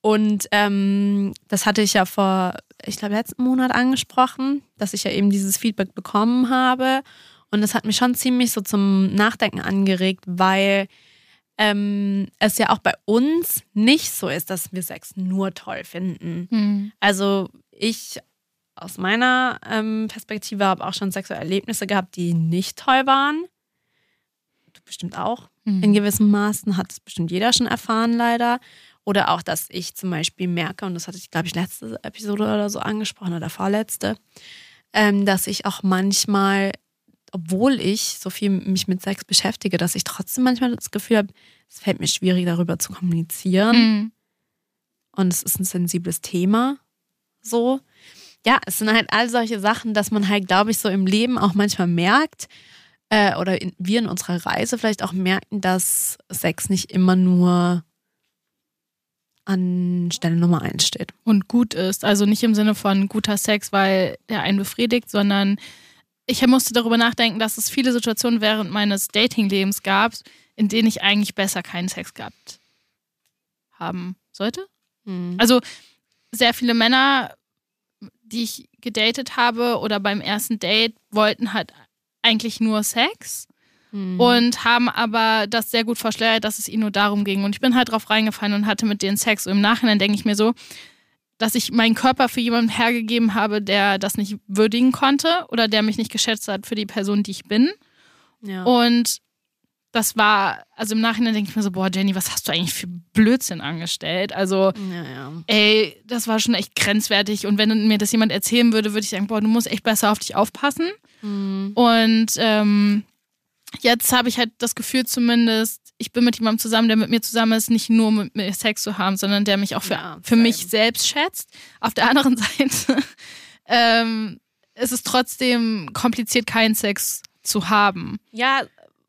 Und ähm, das hatte ich ja vor, ich glaube, letzten Monat angesprochen, dass ich ja eben dieses Feedback bekommen habe. Und das hat mich schon ziemlich so zum Nachdenken angeregt, weil ähm, es ja auch bei uns nicht so ist, dass wir Sex nur toll finden. Mhm. Also ich aus meiner ähm, Perspektive habe auch schon sexuelle Erlebnisse gehabt, die nicht toll waren. Du bestimmt auch. Mhm. In gewissem Maßen hat es bestimmt jeder schon erfahren, leider. Oder auch, dass ich zum Beispiel merke, und das hatte ich, glaube ich, letzte Episode oder so angesprochen oder vorletzte, ähm, dass ich auch manchmal, obwohl ich so viel mich mit Sex beschäftige, dass ich trotzdem manchmal das Gefühl habe, es fällt mir schwierig, darüber zu kommunizieren. Mhm. Und es ist ein sensibles Thema. So. Ja, es sind halt all solche Sachen, dass man halt, glaube ich, so im Leben auch manchmal merkt, äh, oder in, wir in unserer Reise vielleicht auch merken, dass Sex nicht immer nur an Stelle Nummer eins steht. Und gut ist. Also nicht im Sinne von guter Sex, weil der einen befriedigt, sondern ich musste darüber nachdenken, dass es viele Situationen während meines Datinglebens gab, in denen ich eigentlich besser keinen Sex gehabt haben sollte. Also sehr viele Männer, die ich gedatet habe oder beim ersten Date, wollten halt eigentlich nur Sex Mhm. und haben aber das sehr gut verschleiert, dass es ihnen nur darum ging. Und ich bin halt drauf reingefallen und hatte mit denen Sex. Und im Nachhinein denke ich mir so, dass ich meinen Körper für jemanden hergegeben habe, der das nicht würdigen konnte oder der mich nicht geschätzt hat für die Person, die ich bin. ja. Und das war, also im Nachhinein denke ich mir so, boah, Jenny, was hast du eigentlich für Blödsinn angestellt? Also, ja, ja. ey, das war schon echt grenzwertig. Und wenn mir das jemand erzählen würde, würde ich sagen, boah, du musst echt besser auf dich aufpassen. Mhm. Und ähm, jetzt habe ich halt das Gefühl zumindest, ich bin mit jemandem zusammen, der mit mir zusammen ist, nicht nur mit mir Sex zu haben, sondern der mich auch für, Ja, für mich selbst schätzt. Auf der anderen *laughs* Seite ähm, ist es trotzdem kompliziert, keinen Sex zu haben. ja,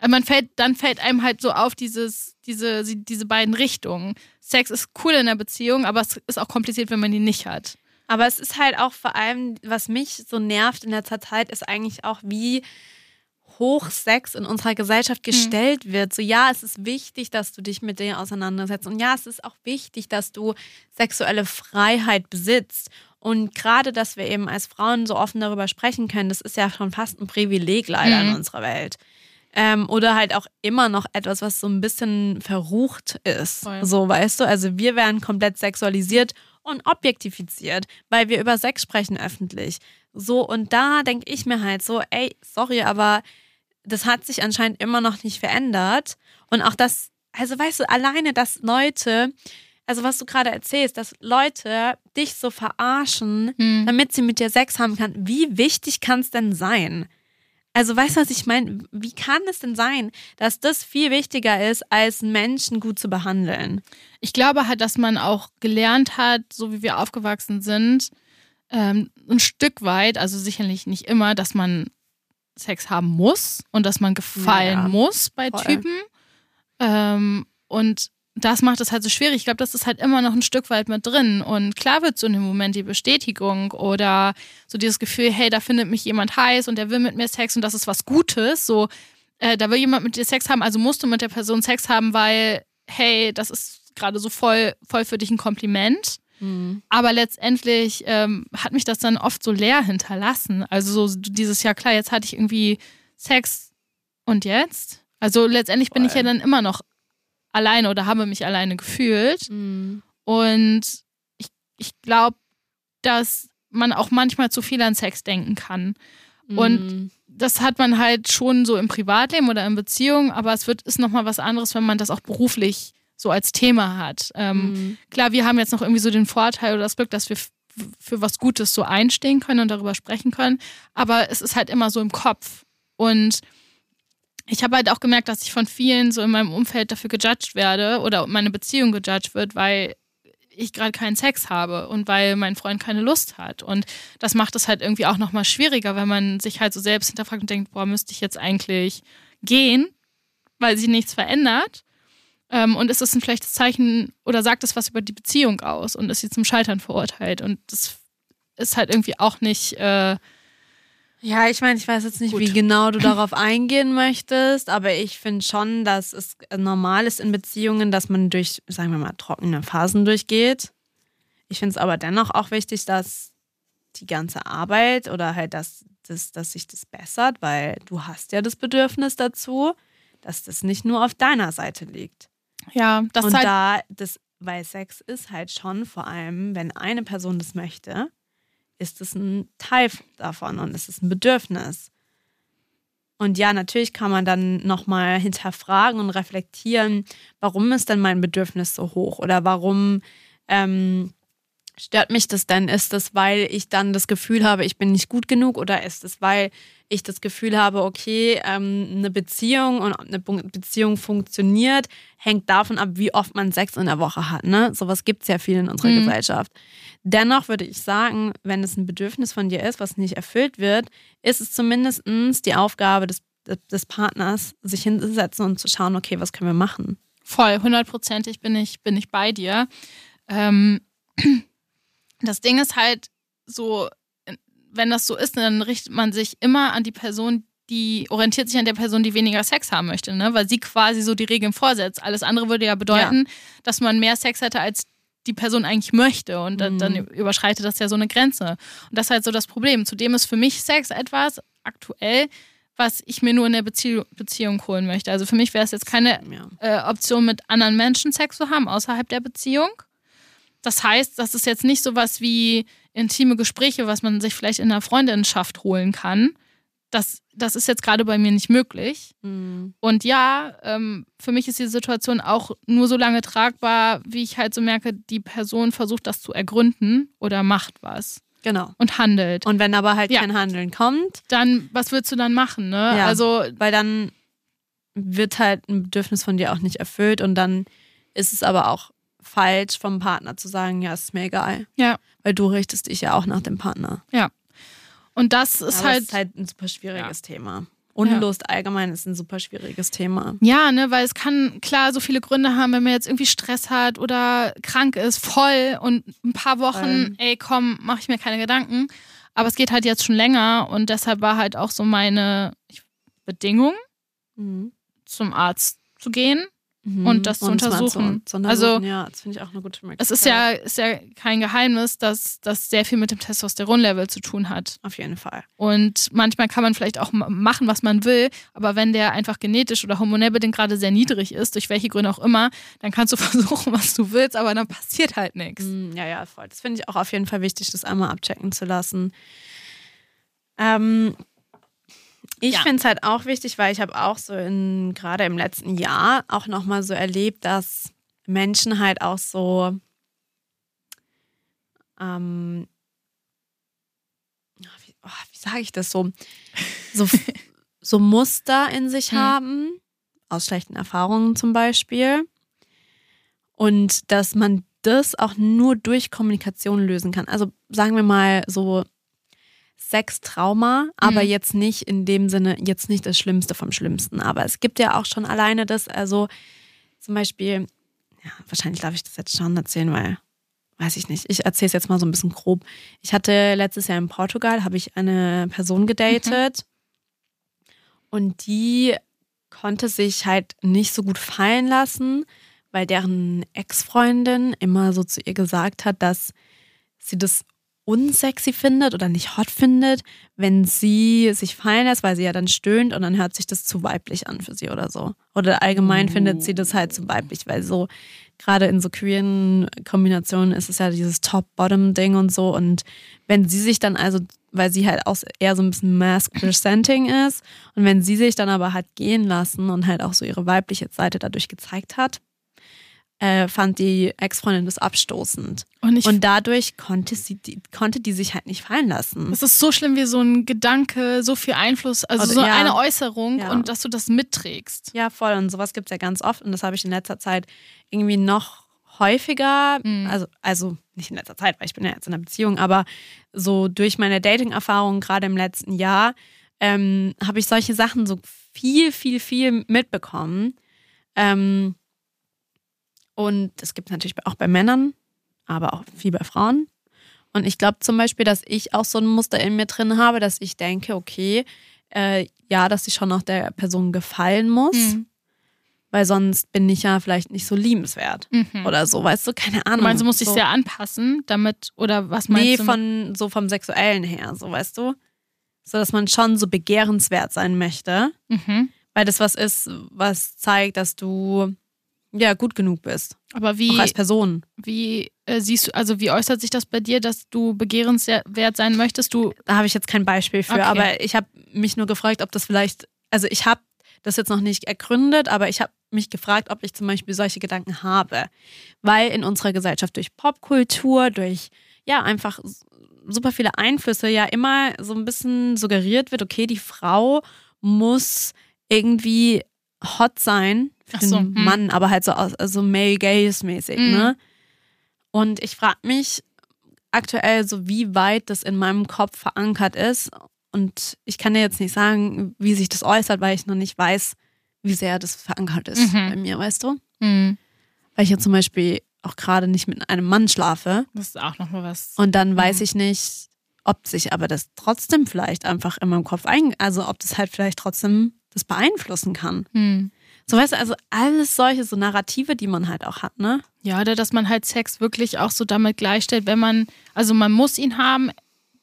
Man fällt, dann fällt einem halt so auf dieses, diese, diese beiden Richtungen. Sex ist cool in der Beziehung, aber es ist auch kompliziert, wenn man die nicht hat. Aber es ist halt auch vor allem, was mich so nervt in letzter Zeit, ist eigentlich auch, wie hoch Sex in unserer Gesellschaft gestellt wird. So, ja, es ist wichtig, dass du dich mit dir auseinandersetzt. Und ja, es ist auch wichtig, dass du sexuelle Freiheit besitzt. Und gerade, dass wir eben als Frauen so offen darüber sprechen können, das ist ja schon fast ein Privileg leider in Mhm. unserer Welt. Ähm, oder halt auch immer noch etwas, was so ein bisschen verrucht ist. Voll. So, weißt du? Also wir werden komplett sexualisiert und objektifiziert, weil wir über Sex sprechen öffentlich. So, und da denke ich mir halt so, ey, sorry, aber das hat sich anscheinend immer noch nicht verändert. Und auch das, also weißt du, alleine, dass Leute, also was du gerade erzählst, dass Leute dich so verarschen, Hm. damit sie mit dir Sex haben kann, wie wichtig kann es denn sein? Also weißt du, was ich meine? Wie kann es denn sein, dass das viel wichtiger ist, als Menschen gut zu behandeln? Ich glaube halt, dass man auch gelernt hat, so wie wir aufgewachsen sind, ähm, ein Stück weit, also sicherlich nicht immer, dass man Sex haben muss und dass man gefallen Ja, muss bei Voll. Typen. Ähm, und das macht es halt so schwierig. Ich glaube, das ist halt immer noch ein Stück weit mit drin. Und klar wird so in dem Moment die Bestätigung oder so dieses Gefühl, hey, da findet mich jemand heiß und der will mit mir Sex und das ist was Gutes. So, äh, da will jemand mit dir Sex haben, also musst du mit der Person Sex haben, weil, hey, das ist gerade so voll, voll für dich ein Kompliment. Aber letztendlich ähm, hat mich das dann oft so leer hinterlassen. Also so dieses Jahr, klar, jetzt hatte ich irgendwie Sex und jetzt? Also letztendlich bin ich ja dann immer noch alleine oder habe mich alleine gefühlt. Mhm. Und ich, ich glaube, dass man auch manchmal zu viel an Sex denken kann. Und Mhm. das hat man halt schon so im Privatleben oder in Beziehungen, aber es wird, ist nochmal was anderes, wenn man das auch beruflich so als Thema hat. Ähm, Mhm. Klar, wir haben jetzt noch irgendwie so den Vorteil oder das Glück, dass wir für was Gutes so einstehen können und darüber sprechen können, aber es ist halt immer so im Kopf. Und ich habe halt auch gemerkt, dass ich von vielen so in meinem Umfeld dafür gejudged werde oder meine Beziehung gejudged wird, weil ich gerade keinen Sex habe und weil mein Freund keine Lust hat. Und das macht es halt irgendwie auch nochmal schwieriger, wenn man sich halt so selbst hinterfragt und denkt, boah, müsste ich jetzt eigentlich gehen, weil sich nichts verändert. Ähm, und ist es ein schlechtes Zeichen oder sagt es was über die Beziehung aus und ist sie zum Scheitern verurteilt? Und das ist halt irgendwie auch nicht. Äh, Ja, ich meine, ich weiß jetzt nicht, Gut. wie genau du *laughs* darauf eingehen möchtest, aber ich finde schon, dass es normal ist in Beziehungen, dass man durch, sagen wir mal, trockene Phasen durchgeht. Ich finde es aber dennoch auch wichtig, dass die ganze Arbeit oder halt, dass, dass, dass sich das bessert, weil du hast ja das Bedürfnis dazu, dass das nicht nur auf deiner Seite liegt. Ja, das Und halt. da, das, weil Sex ist halt schon vor allem, wenn eine Person das möchte, ist es ein Teil davon und es ist ein Bedürfnis. Und ja, natürlich kann man dann nochmal hinterfragen und reflektieren, warum ist denn mein Bedürfnis so hoch oder warum ähm, stört mich das denn? Ist es, weil ich dann das Gefühl habe, ich bin nicht gut genug oder ist es, weil ich das Gefühl habe, okay, ähm, eine Beziehung und ob eine Be- Beziehung funktioniert, hängt davon ab, wie oft man Sex in der Woche hat. Ne? Sowas gibt es ja viel in unserer Mhm. Gesellschaft. Dennoch würde ich sagen, wenn es ein Bedürfnis von dir ist, was nicht erfüllt wird, ist es zumindest die Aufgabe des, des Partners, sich hinzusetzen und zu schauen, okay, was können wir machen? Voll, hundertprozentig bin ich, bin ich bei dir. Ähm, *clears throat* das Ding ist halt so, wenn das so ist, dann richtet man sich immer an die Person, die orientiert sich an der Person, die weniger Sex haben möchte, ne? Weil sie quasi so die Regeln vorsetzt. Alles andere würde ja bedeuten, dass man mehr Sex hätte, als die Person eigentlich möchte. Und dann, Mhm. dann überschreitet das ja so eine Grenze. Und das ist halt so das Problem. Zudem ist für mich Sex etwas aktuell, was ich mir nur in der Beziehung, Beziehung holen möchte. Also für mich wäre es jetzt keine Ja. äh, Option, mit anderen Menschen Sex zu haben, außerhalb der Beziehung. Das heißt, das ist jetzt nicht sowas wie intime Gespräche, was man sich vielleicht in einer Freundinnenschaft holen kann. Das, das ist jetzt gerade bei mir nicht möglich. Mhm. Und ja, ähm, für mich ist die Situation auch nur so lange tragbar, wie ich halt so merke, die Person versucht das zu ergründen oder macht was Genau. und handelt. Und wenn aber halt Ja. kein Handeln kommt, dann, was willst du dann machen? Ne? Ja. Also, weil dann wird halt ein Bedürfnis von dir auch nicht erfüllt und dann ist es aber auch falsch vom Partner zu sagen, ja, ist mir egal. ja, Weil du richtest dich ja auch nach dem Partner. und das ist Aber halt. es ist halt ein super schwieriges Thema. Unlust allgemein ist ein super schwieriges Thema. Ja, ne, weil es kann klar so viele Gründe haben, wenn man jetzt irgendwie Stress hat oder krank ist, voll und ein paar Wochen, Voll. ey, komm, mache ich mir keine Gedanken. Aber es geht halt jetzt schon länger und deshalb war halt auch so meine Bedingung, Mhm. zum Arzt zu gehen. Mhm. Und das zu es mal untersuchen. Zu, zu Also, ja, das finde ich auch eine gute Möglichkeit. Es ist ja, ist ja kein Geheimnis, dass das sehr viel mit dem Testosteronlevel zu tun hat. Auf jeden Fall. Und manchmal kann man vielleicht auch ma- machen, was man will, aber wenn der einfach genetisch oder hormonell bedingt gerade sehr niedrig ist, durch welche Gründe auch immer, dann kannst du *laughs* versuchen, was du willst, aber dann passiert halt nichts. Mm, Ja, ja, voll. Das finde ich auch auf jeden Fall wichtig, das einmal abchecken zu lassen. Ähm, ich Ja. finde es halt auch wichtig, weil ich habe auch so in gerade im letzten Jahr auch nochmal so erlebt, dass Menschen halt auch so ähm, ah, wie, oh, wie sage ich das so, so, *laughs* so Muster in sich Hm. haben, aus schlechten Erfahrungen zum Beispiel. Und dass man das auch nur durch Kommunikation lösen kann. Also sagen wir mal so Sextrauma, aber Mhm. jetzt nicht in dem Sinne, jetzt nicht das Schlimmste vom Schlimmsten. Aber es gibt ja auch schon alleine das, also zum Beispiel, ja, wahrscheinlich darf ich das jetzt schon erzählen, weil, weiß ich nicht, ich erzähle es jetzt mal so ein bisschen grob. Ich hatte letztes Jahr in Portugal, habe ich eine Person gedatet und die konnte sich halt nicht so gut fallen lassen, weil deren Ex-Freundin immer so zu ihr gesagt hat, dass sie das unsexy findet oder nicht hot findet, wenn sie sich fallen lässt, weil sie ja dann stöhnt und dann hört sich das zu weiblich an für sie oder so. Oder allgemein Oh. findet sie das halt zu weiblich, weil so gerade in so queeren Kombinationen ist es ja dieses Top-Bottom-Ding und so. Und wenn sie sich dann also, weil sie halt auch eher so ein bisschen mask-presenting ist und wenn sie sich dann aber hat gehen lassen und halt auch so ihre weibliche Seite dadurch gezeigt hat, äh, fand die Ex-Freundin das abstoßend. Und Und dadurch konnte sie die, konnte die sich halt nicht fallen lassen. Es ist so schlimm wie so ein Gedanke, so viel Einfluss, also Oder- so ja. eine Äußerung Ja. und dass du das mitträgst. Ja, voll. Und sowas gibt es ja ganz oft. Und das habe ich in letzter Zeit irgendwie noch häufiger, Mhm. also, also nicht in letzter Zeit, weil ich bin ja jetzt in einer Beziehung, aber so durch meine Dating-Erfahrungen gerade im letzten Jahr ähm, habe ich solche Sachen so viel, viel, viel mitbekommen. Ähm, und es gibt natürlich auch bei Männern, aber auch viel bei Frauen. Und ich glaube zum Beispiel, dass ich auch so ein Muster in mir drin habe, dass ich denke, okay, äh, ja, dass ich schon auch der Person gefallen muss, Mhm. weil sonst bin ich ja vielleicht nicht so liebenswert Mhm. oder so, weißt du, keine Ahnung. Meinst, du musst dich so. sehr anpassen, damit, oder was meinst Nee, du? von so vom Sexuellen her, so weißt du? So dass man schon so begehrenswert sein möchte, mhm. weil das was ist, was zeigt, dass du ja gut genug bist. Aber Auch wie, als Person. wie äh, siehst du, also wie äußert sich das bei dir, dass du begehrenswert sein möchtest? Du, Da habe ich jetzt kein Beispiel für, Okay. aber ich habe mich nur gefragt, ob das vielleicht, also ich habe das jetzt noch nicht ergründet, aber ich habe mich gefragt, ob ich zum Beispiel solche Gedanken habe. Weil in unserer Gesellschaft durch Popkultur, durch ja einfach super viele Einflüsse ja immer so ein bisschen suggeriert wird, okay, die Frau muss irgendwie hot sein für Ach so, den hm. Mann, aber halt so aus, also male gaze mäßig, Mhm. ne? Und ich frage mich aktuell so, wie weit das in meinem Kopf verankert ist. Und ich kann dir jetzt nicht sagen, wie sich das äußert, weil ich noch nicht weiß, wie sehr das verankert ist Mhm. bei mir, weißt du? Mhm. Weil ich ja zum Beispiel auch gerade nicht mit einem Mann schlafe. das ist auch nochmal was. Und dann weiß Mhm. ich nicht, ob sich aber das trotzdem vielleicht einfach in meinem Kopf ein, also ob das halt vielleicht trotzdem das beeinflussen kann. Mhm. So weißt du, also alles solche so Narrative, die man halt auch hat, ne? Ja, oder dass man halt Sex wirklich auch so damit gleichstellt, wenn man, also man muss ihn haben,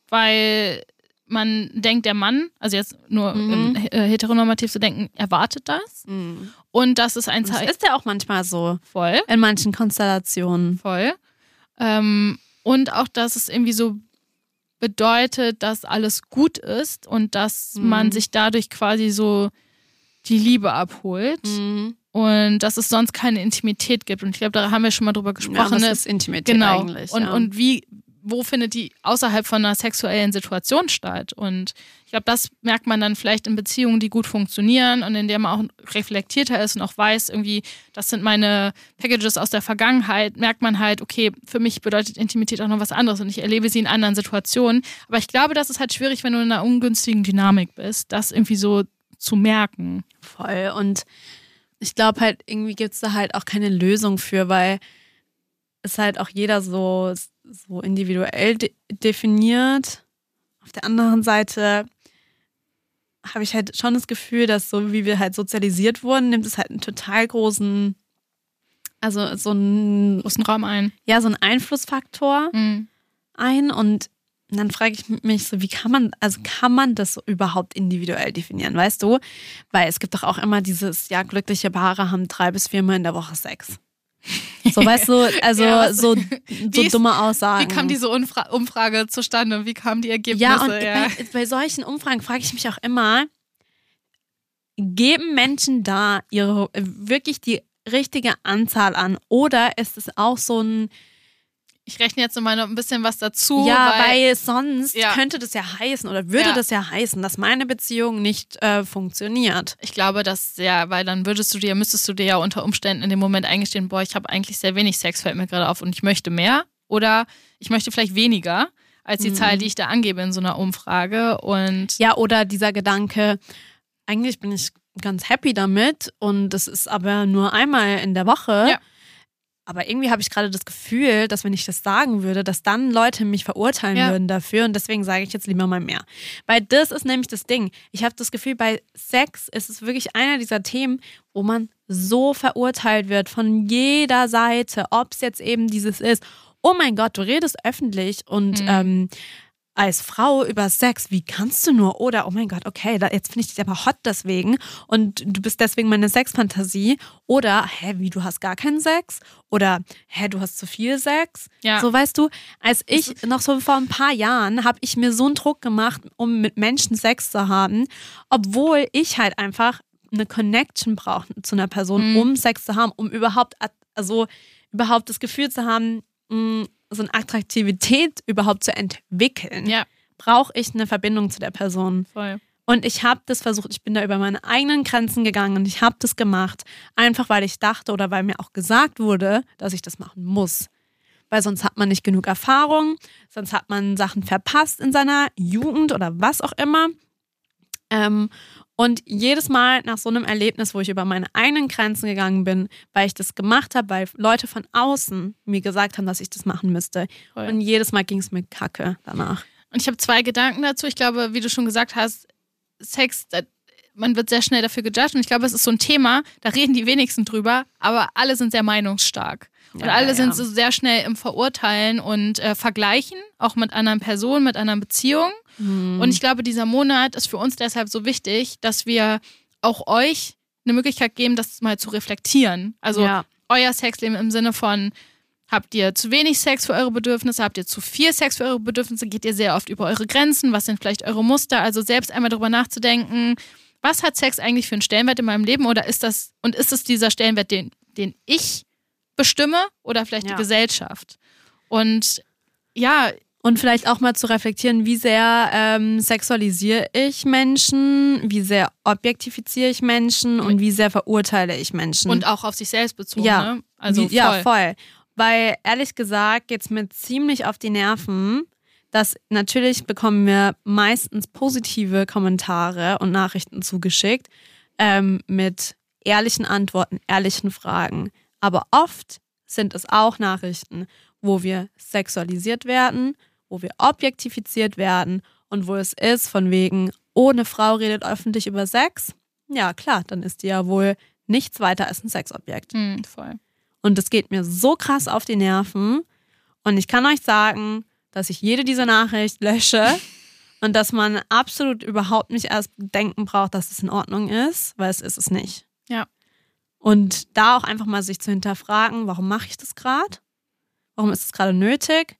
weil man denkt, der Mann, also jetzt nur Mhm. ähm, äh, heteronormativ zu denken, erwartet das. Und das ist ein Das Zeichen. ist ja auch manchmal so Voll, in manchen Konstellationen. voll. Ähm, und auch, dass es irgendwie so bedeutet, dass alles gut ist und dass Mhm. man sich dadurch quasi so die Liebe abholt und dass es sonst keine Intimität gibt. Und ich glaube, da haben wir schon mal drüber Ja, gesprochen. was ne? ist Intimität genau. eigentlich? und, ja. und wie, wo findet die außerhalb von einer sexuellen Situation statt? Und ich glaube, das merkt man dann vielleicht in Beziehungen, die gut funktionieren und in der man auch reflektierter ist und auch weiß, irgendwie, das sind meine Packages aus der Vergangenheit, merkt man halt, okay, für mich bedeutet Intimität auch noch was anderes und ich erlebe sie in anderen Situationen. Aber ich glaube, das ist halt schwierig, wenn du in einer ungünstigen Dynamik bist, das irgendwie so zu merken. Voll. Und ich glaube halt, irgendwie gibt es da halt auch keine Lösung für, weil es halt auch jeder so, so individuell de definiert. Auf der anderen Seite habe ich halt schon das Gefühl, dass so wie wir halt sozialisiert wurden, nimmt es halt einen total großen, also so einen, Großen Raum ein. ja, so einen Einflussfaktor Mhm. ein und dann frage ich mich so, wie kann man, also kann man das überhaupt individuell definieren, weißt du? Weil es gibt doch auch immer dieses, ja, glückliche Paare haben drei bis viermal in der Woche Sex. So, weißt du, also *laughs* Ja, so, *laughs* so ist- dumme Aussagen. Wie kam diese Umfra Umfrage zustande? Wie kamen die Ergebnisse? Ja, und Bei, bei solchen Umfragen frage ich mich auch immer, geben Menschen da ihre wirklich die richtige Anzahl an oder ist es auch so ein Ich rechne jetzt mal noch ein bisschen was dazu. ja, weil, weil, sonst Ja. könnte das ja heißen oder würde Ja. das ja heißen, dass meine Beziehung nicht äh, funktioniert. ich glaube, dass ja, weil dann würdest du dir, müsstest du dir ja unter Umständen in dem Moment eingestehen, boah, ich habe eigentlich sehr wenig Sex, fällt mir gerade auf und ich möchte mehr oder ich möchte vielleicht weniger als die Mhm. Zahl, die ich da angebe in so einer Umfrage und Ja, oder dieser Gedanke, eigentlich bin ich ganz happy damit und das ist aber nur einmal in der Woche. Ja. Aber irgendwie habe ich gerade das Gefühl, dass wenn ich das sagen würde, dass dann Leute mich verurteilen Ja. würden dafür und deswegen sage ich jetzt lieber mal mehr. Weil das ist nämlich das Ding. Ich habe das Gefühl, bei Sex ist es wirklich einer dieser Themen, wo man so verurteilt wird von jeder Seite, ob es jetzt eben dieses ist, oh mein Gott, du redest öffentlich und Mhm. ähm, als Frau über Sex, wie kannst du nur? Oder, oh mein Gott, okay, da, jetzt finde ich dich aber hot deswegen und du bist deswegen meine Sexfantasie. Oder, hä, wie, du hast gar keinen Sex? Oder, hä, du hast zu viel Sex? Ja. So, weißt du, als ich noch so vor ein paar Jahren, habe ich mir so einen Druck gemacht, um mit Menschen Sex zu haben, obwohl ich halt einfach eine Connection brauche zu einer Person, Mhm. um Sex zu haben, um überhaupt, also überhaupt das Gefühl zu haben, mh, so eine Attraktivität überhaupt zu entwickeln, Ja, brauche ich eine Verbindung zu der Person. voll. Und ich habe das versucht, ich bin da über meine eigenen Grenzen gegangen und ich habe das gemacht, einfach weil ich dachte oder weil mir auch gesagt wurde, dass ich das machen muss. Weil sonst hat man nicht genug Erfahrung, sonst hat man Sachen verpasst in seiner Jugend oder was auch immer. Ähm, und jedes Mal nach so einem Erlebnis, wo ich über meine eigenen Grenzen gegangen bin, weil ich das gemacht habe, weil Leute von außen mir gesagt haben, dass ich das machen müsste. Voll. Und jedes Mal ging es mir kacke danach. Und ich habe zwei Gedanken dazu. Ich glaube, wie du schon gesagt hast, Sex, da- man wird sehr schnell dafür gejudged. Und ich glaube, es ist so ein Thema, da reden die wenigsten drüber, aber alle sind sehr meinungsstark. Und Ja, alle ja, sind so sehr schnell im Verurteilen und äh, Vergleichen, auch mit anderen Personen, mit anderen Beziehungen. Mhm. Und ich glaube, dieser Monat ist für uns deshalb so wichtig, dass wir auch euch eine Möglichkeit geben, das mal zu reflektieren. Also ja. euer Sexleben im Sinne von, habt ihr zu wenig Sex für eure Bedürfnisse, habt ihr zu viel Sex für eure Bedürfnisse, geht ihr sehr oft über eure Grenzen, was sind vielleicht eure Muster, also selbst einmal darüber nachzudenken, was hat Sex eigentlich für einen Stellenwert in meinem Leben oder ist das, und ist es dieser Stellenwert, den, den ich bestimme oder vielleicht Ja. die Gesellschaft? Und ja, Und vielleicht auch mal zu reflektieren, wie sehr ähm, sexualisiere ich Menschen, wie sehr objektifiziere ich Menschen und wie sehr verurteile ich Menschen. und auch auf sich selbst bezogen, Ja. ne? Also wie, ja, voll. voll. Weil ehrlich gesagt geht's mir ziemlich auf die Nerven, dass natürlich bekommen wir meistens positive Kommentare und Nachrichten zugeschickt ähm, mit ehrlichen Antworten, ehrlichen Fragen. Aber oft sind es auch Nachrichten, wo wir sexualisiert werden, wo wir objektifiziert werden und wo es ist von wegen, oh, eine Frau redet öffentlich über Sex. Ja, klar, dann ist die ja wohl nichts weiter als ein Sexobjekt. Hm, voll. Und es geht mir so krass auf die Nerven. Und ich kann euch sagen, dass ich jede dieser Nachricht lösche *laughs* und dass man absolut überhaupt nicht erst denken braucht, dass es in Ordnung ist, weil es ist es nicht. Ja. Und da auch einfach mal sich zu hinterfragen, warum mache ich das gerade? Warum ist es gerade nötig?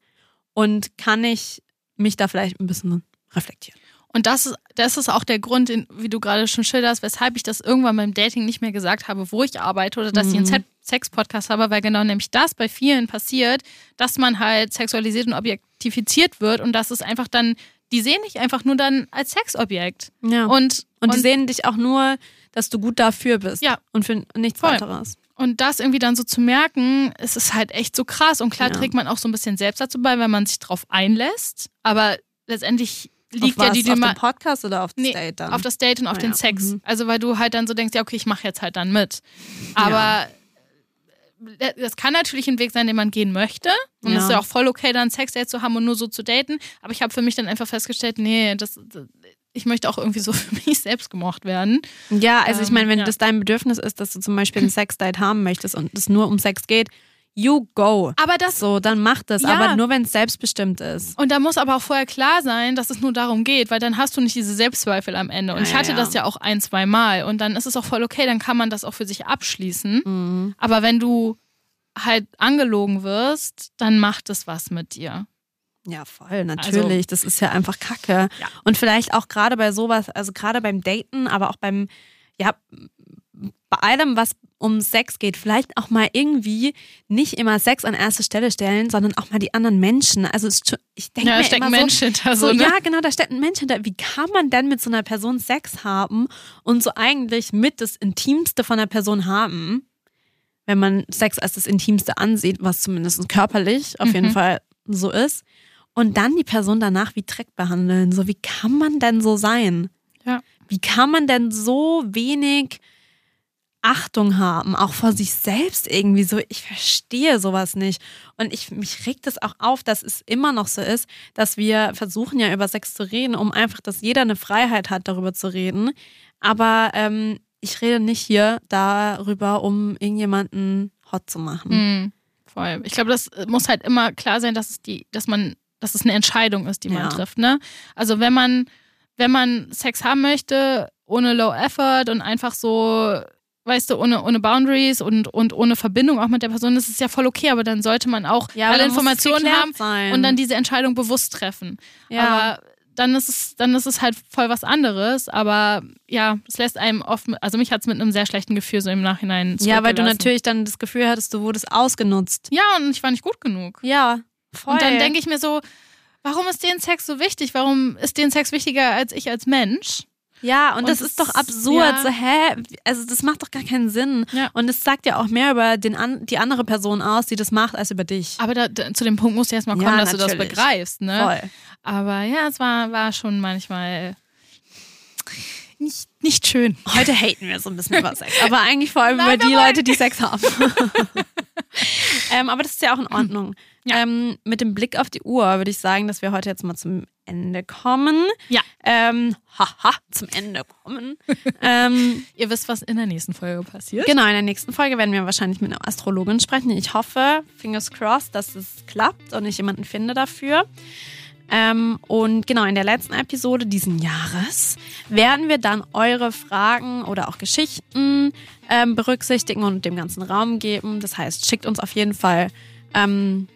Und kann ich mich da vielleicht ein bisschen reflektieren? Und das ist, das ist auch der Grund, den, wie du gerade schon schilderst, weshalb ich das irgendwann beim Dating nicht mehr gesagt habe, wo ich arbeite oder dass ich einen Mhm. Se- Sex-Podcast habe, weil genau nämlich das bei vielen passiert, dass man halt sexualisiert und objektifiziert wird und dass es einfach dann, die sehen dich einfach nur dann als Sexobjekt. Ja. Und, Und die sehen dich auch nur, dass du gut dafür bist. Ja. Und für nichts Voll. weiteres. Und das irgendwie dann so zu merken, es ist halt echt so krass. Und klar Ja. trägt man auch so ein bisschen selbst dazu bei, wenn man sich drauf einlässt. Aber letztendlich liegt auf ja was? die auf Dema- den Podcast oder auf das Nee, Date dann? auf das Date und auf Ah, den ja. Sex. Mhm. Also weil du halt dann so denkst, ja, okay, ich mache jetzt halt dann mit. Aber äh, das kann natürlich ein Weg sein, den man gehen möchte. Und es Ja. ist ja auch voll okay, dann ein Sexdate zu haben und nur so zu daten. Aber ich habe für mich dann einfach festgestellt, nee, das, das, ich möchte auch irgendwie so *laughs* für mich selbst gemocht werden. Ja, also ich Ähm, meine, wenn ja. das dein Bedürfnis ist, dass du zum Beispiel ein *laughs* Sexdate haben möchtest und es nur um Sex geht, you go. Aber das So, dann mach das. Ja. Aber nur wenn es selbstbestimmt ist. Und da muss aber auch vorher klar sein, dass es nur darum geht, weil dann hast du nicht diese Selbstzweifel am Ende. Und Ja, ich hatte ja, das ja. auch ein, zwei Mal. Und dann ist es auch voll okay, dann kann man das auch für sich abschließen. Mhm. Aber wenn du halt angelogen wirst, dann macht es was mit dir. Ja, voll, natürlich. das ist ja einfach Kacke. Ja. Und vielleicht auch gerade bei sowas, also gerade beim Daten, aber auch beim, ja, bei allem, was um Sex geht, vielleicht auch mal irgendwie nicht immer Sex an erste Stelle stellen, sondern auch mal die anderen Menschen. Also ich denke Ja, da mir steckt immer ein so, Mensch hinter so, so, ne? ja, genau, da steckt ein Mensch hinter. Wie kann man denn mit so einer Person Sex haben und so eigentlich mit das Intimste von der Person haben, wenn man Sex als das Intimste ansieht, was zumindest körperlich auf jeden Mhm. Fall so ist, und dann die Person danach wie Dreck behandeln. So, wie kann man denn so sein? Ja. Wie kann man denn so wenig Achtung haben, auch vor sich selbst irgendwie so. Ich verstehe sowas nicht. Und ich, mich regt es auch auf, dass es immer noch so ist, dass wir versuchen ja über Sex zu reden, um einfach, dass jeder eine Freiheit hat, darüber zu reden. Aber ähm, ich rede nicht hier darüber, um irgendjemanden hot zu machen. Mhm. voll. Ich glaube, das muss halt immer klar sein, dass es die, dass man, dass es eine Entscheidung ist, die man Ja. trifft. Ne? Also wenn man, wenn man Sex haben möchte, ohne Low Effort und einfach so, weißt du, ohne, ohne Boundaries und, und ohne Verbindung auch mit der Person, das ist ja voll okay, aber dann sollte man auch Ja, alle Informationen haben sein. und dann diese Entscheidung bewusst treffen. Ja. Aber dann ist es, dann ist es halt voll was anderes. Aber ja, es lässt einem oft, also mich hat es mit einem sehr schlechten Gefühl so im Nachhinein ja, weil du natürlich dann das Gefühl hattest, du wurdest ausgenutzt. Ja, und ich war nicht gut genug. Ja, voll. Und dann denke ich mir so, warum ist den Sex so wichtig? Warum ist den Sex wichtiger als ich als Mensch? Ja, und, Und das es- ist doch absurd. ja. So, hä? Also, das macht doch gar keinen Sinn. Ja. Und es sagt ja auch mehr über den an, die andere Person aus, die das macht, als über dich. Aber da, da, zu dem Punkt musst du erst mal Ja, kommen, dass du natürlich. das begreifst. Ne? Voll. Aber ja, es war, war schon manchmal nicht, nicht schön. Heute haten wir so ein bisschen über Sex. Aber eigentlich vor allem *laughs* Nein, über die Leute, die Sex haben. *laughs* ähm, aber das ist ja auch in Ordnung. Ja. Ähm, mit dem Blick auf die Uhr würde ich sagen, dass wir heute jetzt mal zum Ende kommen. Ja. Ähm, haha, zum Ende kommen. *laughs* ähm, Ihr wisst, was in der nächsten Folge passiert. Genau, in der nächsten Folge werden wir wahrscheinlich mit einer Astrologin sprechen. Ich hoffe, fingers crossed, dass es klappt und ich jemanden finde dafür. Ähm, und genau, in der letzten Episode diesen Jahres werden wir dann eure Fragen oder auch Geschichten ähm, berücksichtigen und dem ganzen Raum geben. Das heißt, schickt uns auf jeden Fall ähm,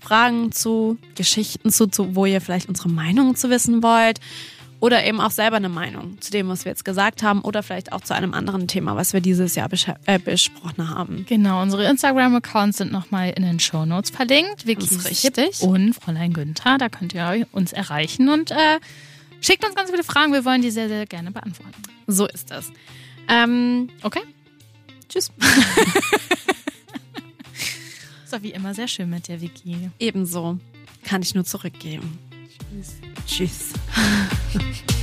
Fragen zu, Geschichten zu, zu, wo ihr vielleicht unsere Meinung zu wissen wollt. Oder eben auch selber eine Meinung zu dem, was wir jetzt gesagt haben. Oder vielleicht auch zu einem anderen Thema, was wir dieses Jahr äh, besprochen haben. Genau, unsere Instagram-Accounts sind nochmal in den Shownotes verlinkt. Vicky richtig. und Fräulein Günther. Da könnt ihr uns erreichen und äh, schickt uns ganz viele Fragen. Wir wollen die sehr, sehr gerne beantworten. So ist das. Ähm, Okay? tschüss. *laughs* Ist doch wie immer sehr schön mit der Vicky. Ebenso kann ich nur zurückgeben. Tschüss. Tschüss. *laughs*